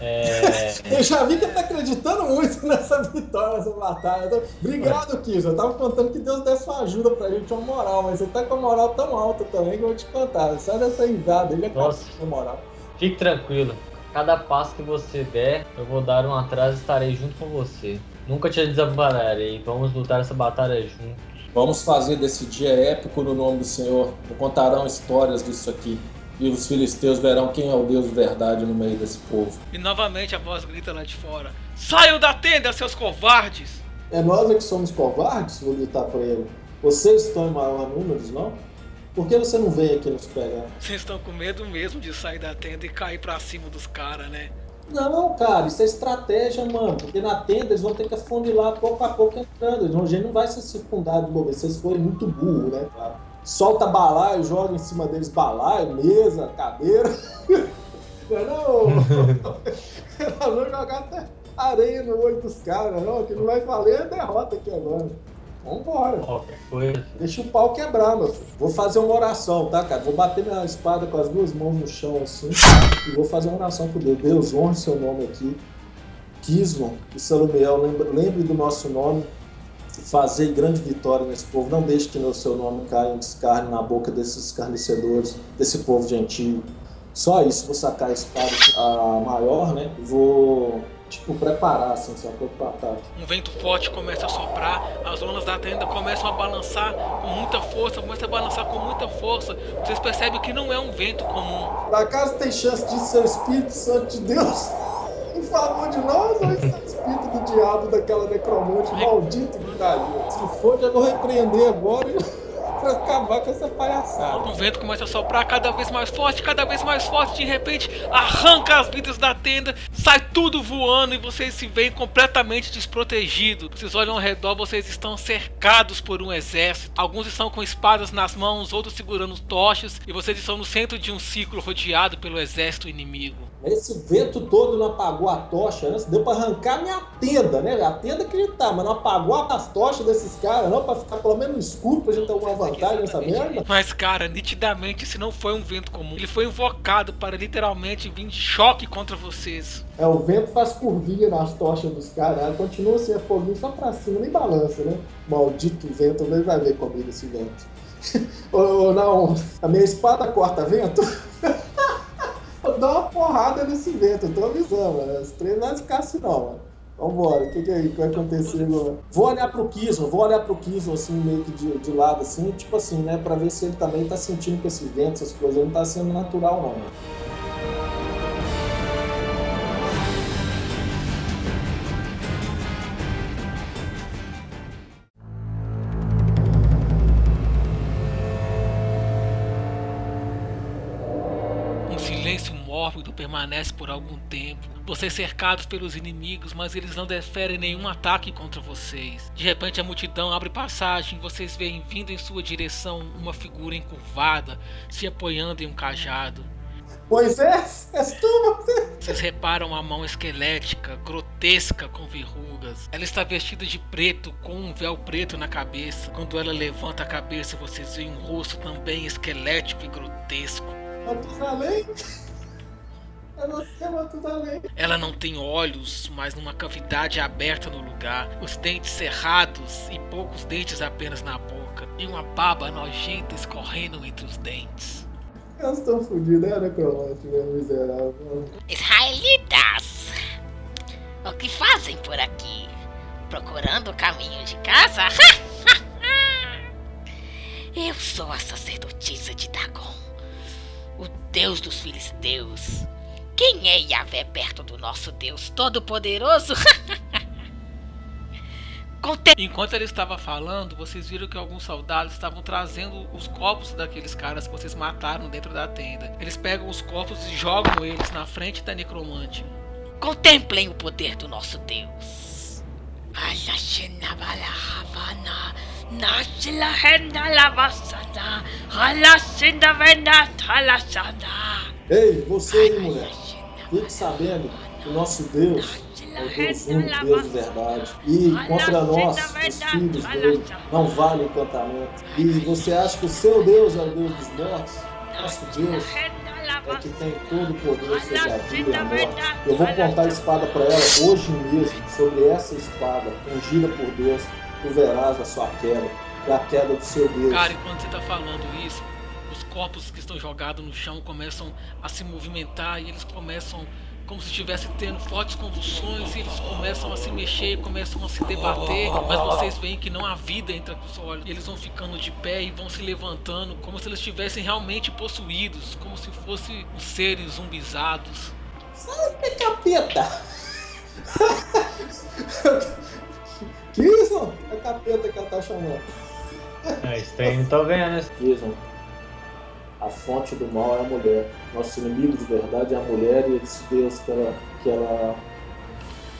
É. Eu já vi que ele tá acreditando muito nessa vitória, nessa batalha. Então, Obrigado, Kiss. Eu tava contando que Deus desse uma ajuda pra gente, uma moral, mas você tá com a moral tão alta também que eu vou te contar. Só dessa risada, ele é com moral. Fique tranquilo. Cada passo que você der, eu vou dar um atrás e estarei junto com você. Nunca te desampararei. Vamos lutar essa batalha juntos. Vamos fazer desse dia épico no nome do Senhor. Contarão histórias disso aqui. E os filisteus verão quem é o Deus de verdade no meio desse povo. E novamente a voz grita lá de fora: Saiam da tenda, seus covardes! É nós é que somos covardes? Vou gritar para ele. Vocês estão em maior número, não? Por que você não vem aqui nos pegar? Vocês estão com medo mesmo de sair da tenda e cair pra cima dos caras, né? Não, cara, isso é estratégia, mano. Porque na tenda eles vão ter que afunilar pouco a pouco entrando. A gente não vai se circundar de mover. Vocês forem muito burro, né, cara? Solta balaio, joga em cima deles balaio, mesa, cadeira. Não, não. Nós vamos jogar até areia no olho dos caras, não. O que não vai valer é derrota aqui agora. Vambora. Qualquer coisa. Deixa o pau quebrar, meu filho. Vou fazer uma oração, tá, cara? Vou bater minha espada com as duas mãos no chão, assim, e vou fazer uma oração por Deus. Deus, honre seu nome aqui. Kismon e Salumiel, lembre, lembre do nosso nome. Fazer grande vitória nesse povo. Não deixe que o seu nome caia em descarne na boca desses escarnecedores, desse povo gentil. Só isso, vou sacar a espada a maior, né? Vou tipo, preparar, assim, sacou? Pro ataque. Um vento forte começa a soprar, as lonas da tenda começam a balançar com muita força, começa a balançar com muita força. Vocês percebem que não é um vento comum. Por acaso tem chance de ser o Espírito Santo de Deus em favor de nós ou isso é o Espírito do diabo daquela necromante maldito que tá ali? Se for, já vou repreender agora e pra acabar com essa palhaçada. O vento começa a soprar cada vez mais forte, cada vez mais forte. De repente, arranca as vidas da tenda, sai tudo voando e vocês se veem completamente desprotegidos. Vocês olham ao redor, vocês estão cercados por um exército. Alguns estão com espadas nas mãos, outros segurando tochas. E vocês estão no centro de um ciclo rodeado pelo exército inimigo. Esse vento todo não apagou a tocha, né? Deu pra arrancar minha tenda, né? A tenda que ele tá, mas não apagou as tochas desses caras, não, pra ficar pelo menos escuro pra gente ter alguma vantagem nessa merda. Mas, cara, nitidamente esse não foi um vento comum. Ele foi invocado para literalmente vir de choque contra vocês. É, o vento faz curvinha nas tochas dos caras, né? continua assim, a foguinho só pra cima, nem balança, né? Maldito vento, ele vai ver comigo esse vento. Ou não, a minha espada corta vento? Porrada nesse vento, eu tô avisando, mano. Os três não vai assim não, mano. Vambora, o que, que, é que vai acontecer agora? Vou olhar pro Kismo, vou olhar pro Kismo assim, meio que de, de lado, assim, tipo assim, né? Pra ver se ele também tá sentindo que esse vento, essas coisas, não tá sendo natural, não, né? Permanece por algum tempo. Vocês cercados pelos inimigos, mas eles não deferem nenhum ataque contra vocês. De repente a multidão abre passagem, vocês veem vindo em sua direção uma figura encurvada, se apoiando em um cajado. Moisés, és tu? Vocês reparam a mão esquelética, grotesca, com verrugas. Ela está vestida de preto, com um véu preto na cabeça. Quando ela levanta a cabeça, vocês veem um rosto também esquelético e grotesco. Matusalém? Matusalém. Ela não tem olhos, mas numa cavidade aberta no lugar, os dentes cerrados e poucos dentes apenas na boca, e uma baba nojenta escorrendo entre os dentes. Elas estão fodidas, é necromante, meu miserável. Israelitas! O que fazem por aqui? Procurando o caminho de casa? Eu sou a sacerdotisa de Dagon, o deus dos filisteus. Quem é Yahvé perto do nosso Deus Todo-Poderoso? Conte- Enquanto ele estava falando, vocês viram que alguns soldados estavam trazendo os corpos daqueeles caras que vocês mataram dentro da tenda. Eles pegam os corpos e jogam eles na frente da necromante. Contemplem o poder do nosso Deus. Ei, você aí, mulher. Fique sabendo que o nosso Deus é o Deus único, Deus de verdade. E contra nós, os filhos dele, não vale encantamento. E você acha que o seu Deus é o Deus dos mortos? Nosso Deus é que tem todo o poder sobre a vida e a morte. Eu vou contar a espada para ela hoje mesmo. Sobre essa espada, ungida por Deus, tu verás a sua queda. E a queda do seu Deus. Cara, enquanto você tá falando isso, corpos que estão jogados no chão começam a se movimentar e eles começam como se estivesse tendo fortes convulsões e eles começam a se mexer, começam a se debater, mas vocês veem que não há vida entre os olhos. Eles vão ficando de pé e vão se levantando, como se eles estivessem realmente possuídos, como se fossem os seres zumbizados. Sai, capeta! que isso? É capeta que ela tá chamando. É estranho, não tô vendo isso. A fonte do mal é a mulher. Nosso inimigo de verdade é a mulher e esse Deus que ela, que ela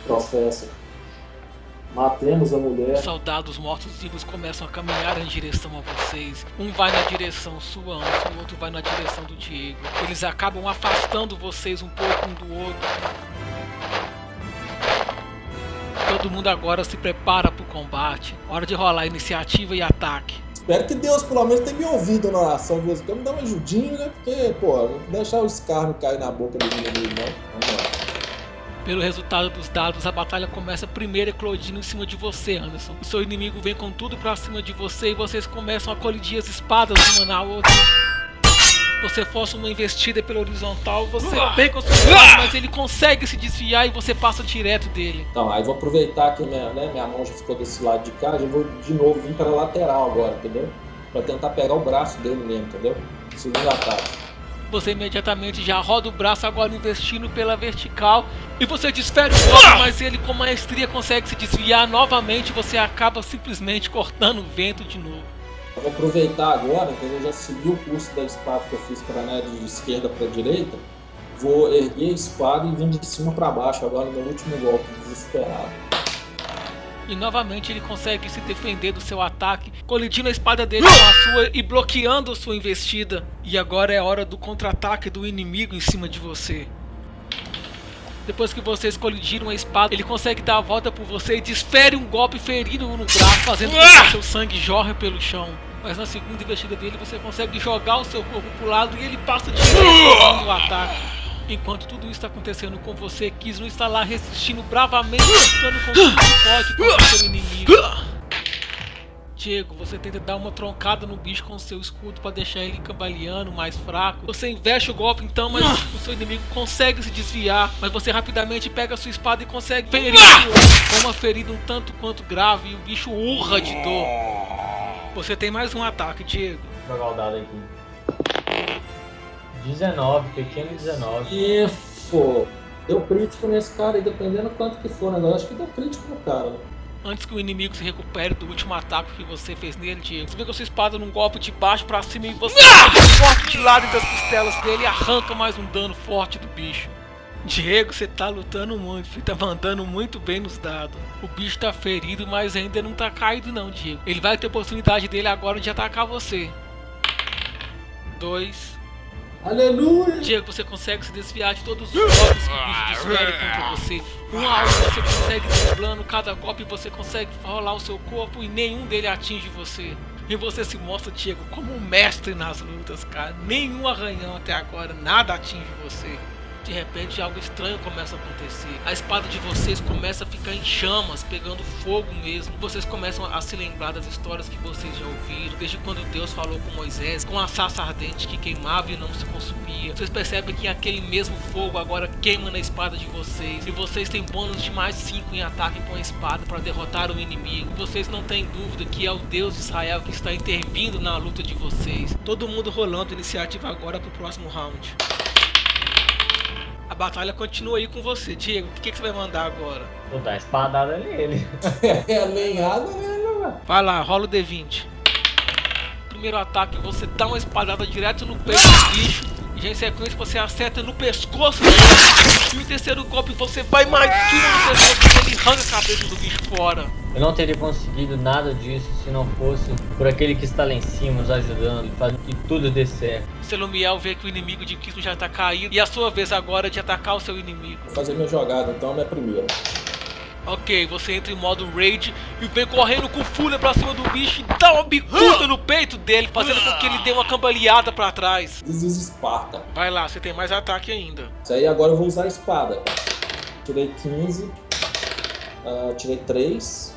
professa. Matemos a mulher. Os soldados mortos-vivos começam a caminhar em direção a vocês. Um vai na direção sua, o outro vai na direção do Diego. Eles acabam afastando vocês um pouco um do outro. Todo mundo agora se prepara para o combate. Hora de rolar iniciativa e ataque. Espero que Deus pelo menos tenha me ouvido na oração, Deus me dá uma ajudinha, né? Porque, pô, não deixar o escarno cair na boca do inimigo, não. Vamos lá. Pelo resultado dos dados, a batalha começa primeiro eclodindo em cima de você, Anderson. O seu inimigo vem com tudo pra cima de você e vocês começam a colidir as espadas uma na outra. Você força uma investida pela horizontal, você bem com seu mas ele consegue se desviar e você passa direto dele. Então, aí vou aproveitar que minha, né, minha mão já ficou desse lado de cá, já vou de novo vir para a lateral agora, entendeu? Pra tentar pegar o braço dele mesmo, entendeu? Segundo ataque. Você imediatamente já roda o braço agora investindo pela vertical e você desfere o golpe, mas ele com maestria consegue se desviar novamente. Você acaba simplesmente cortando o vento de novo. Eu vou aproveitar agora, que eu já segui o curso da espada que eu fiz para né, de esquerda para direita. Vou erguer a espada e vir de cima para baixo agora no meu último golpe, desesperado. E novamente ele consegue se defender do seu ataque, colidindo a espada dele com a sua e bloqueando a sua investida. E agora é hora do contra-ataque do inimigo em cima de você. Depois que vocês colidiram a espada, ele consegue dar a volta por você e desfere um golpe ferido no braço, fazendo com que seu sangue jorre pelo chão. Mas na segunda investida dele você consegue jogar o seu corpo pro lado e ele passa direto no ataque. Enquanto tudo isso está acontecendo com você, Kiz não está lá resistindo bravamente, lutando com tudo que pode contra o seu inimigo. Diego, você tenta dar uma troncada no bicho com o seu escudo para deixar ele cambaleando, mais fraco. Você investe o golpe então, mas o seu inimigo consegue se desviar. Mas você rapidamente pega a sua espada e consegue ferir com uma ferida um tanto quanto grave e o bicho urra de dor. Você tem mais um ataque, Diego. Vou jogar o dado aqui. 19, pequeno 19. Isso! Deu crítico nesse cara aí, dependendo quanto que for, né? Eu acho que deu crítico no cara. Antes que o inimigo se recupere do último ataque que você fez nele, Diego. Você vê com a sua espada num golpe de baixo pra cima e você forte de lado entre as costelas dele e arranca mais um dano forte do bicho. Diego, você tá lutando muito, você tá mandando muito bem nos dados. O bicho tá ferido, mas ainda não tá caído não, Diego. Ele vai ter oportunidade dele agora de atacar você. Dois. Aleluia! Diego, você consegue se desviar de todos os golpes que o bicho desfere contra você. Um a um você consegue driblando cada golpe, você consegue rolar o seu corpo e nenhum dele atinge você. E você se mostra, Diego, como um mestre nas lutas, cara. Nenhum arranhão até agora, nada atinge você. De repente algo estranho começa a acontecer. A espada de vocês começa a ficar em chamas, pegando fogo mesmo. Vocês começam a se lembrar das histórias que vocês já ouviram, desde quando Deus falou com Moisés, com a sarça ardente que queimava e não se consumia. Vocês percebem que aquele mesmo fogo agora queima na espada de vocês. E vocês têm bônus de mais 5 em ataque com a espada para derrotar o inimigo. Vocês não têm dúvida que é o Deus de Israel que está intervindo na luta de vocês. Todo mundo rolando iniciativa agora pro próximo round. A batalha continua aí com você. Diego, o que, que você vai mandar agora? Vou dar espadada nele. É alinhado, né, Vai lá, rola o D20. Primeiro ataque, você dá uma espadada direto no peito do bicho. E já em sequência você acerta no pescoço dele. E o terceiro golpe você vai mais tira no pescoço e ele arranca a cabeça do bicho fora. Eu não teria conseguido nada disso se não fosse por aquele que está lá em cima nos ajudando, fazendo que tudo dê certo. Selomiel vê que o inimigo de Cristo já está caído e a sua vez agora é de atacar o seu inimigo. Vou fazer minha jogada, então, minha primeira. Ok, você entra em modo raid e vem correndo com fúria pra cima do bicho e dá uma bicuda no peito dele, fazendo com que ele dê uma cambaleada pra trás. This Esparta. Vai lá, você tem mais ataque ainda. Isso aí agora eu vou usar a espada. Tirei 15. Uh, tirei 3.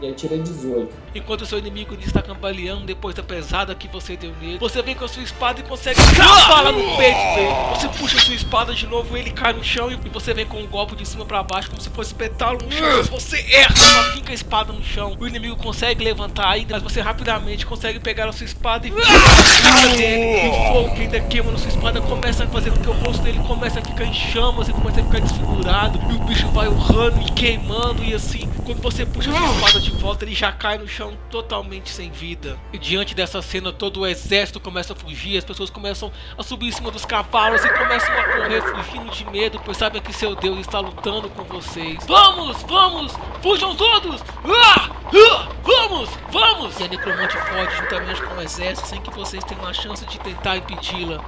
E aí tirei 18. Enquanto seu inimigo está cambaleando depois da pesada que você deu nele, você vem com a sua espada e consegue dar bala no peito dele. Você puxa a sua espada de novo, ele cai no chão e você vem com um golpe de cima para baixo, como se fosse espetá-lo no chão. Mas você erra, só fica a espada no chão. O inimigo consegue levantar ainda, mas você rapidamente consegue pegar a sua espada e cara dele. E o fogo que ainda queima na sua espada começa a fazer com que o rosto dele comece a ficar em chamas e começa a ficar desfigurado. E o bicho vai urrando e queimando e assim. Quando você puxa a sua espada de volta, ele já cai no chão totalmente sem vida. E diante dessa cena, todo o exército começa a fugir, as pessoas começam a subir em cima dos cavalos e começam a correr fugindo de medo, pois sabem que seu Deus está lutando com vocês. Vamos, vamos, fujam todos! Ah! Ah! Vamos, vamos! E a necromante foge juntamente com o exército sem que vocês tenham a chance de tentar impedi-la.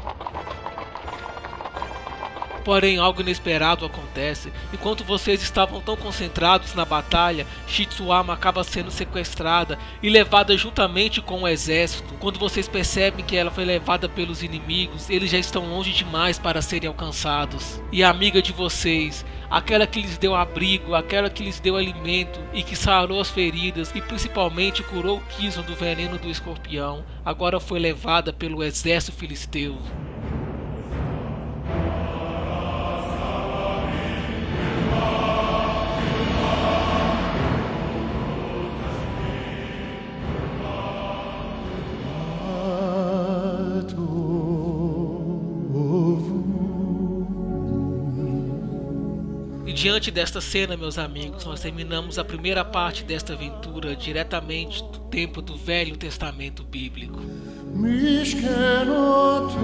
Porém, algo inesperado acontece. Enquanto vocês estavam tão concentrados na batalha, Shitsuama acaba sendo sequestrada e levada juntamente com o exército. Quando vocês percebem que ela foi levada pelos inimigos, eles já estão longe demais para serem alcançados. E a amiga de vocês, aquela que lhes deu abrigo, aquela que lhes deu alimento e que sarou as feridas e principalmente curou o Kison do veneno do escorpião, agora foi levada pelo exército filisteu. Diante desta cena, meus amigos, nós terminamos a primeira parte desta aventura diretamente do tempo do Velho Testamento Bíblico. Mischenote.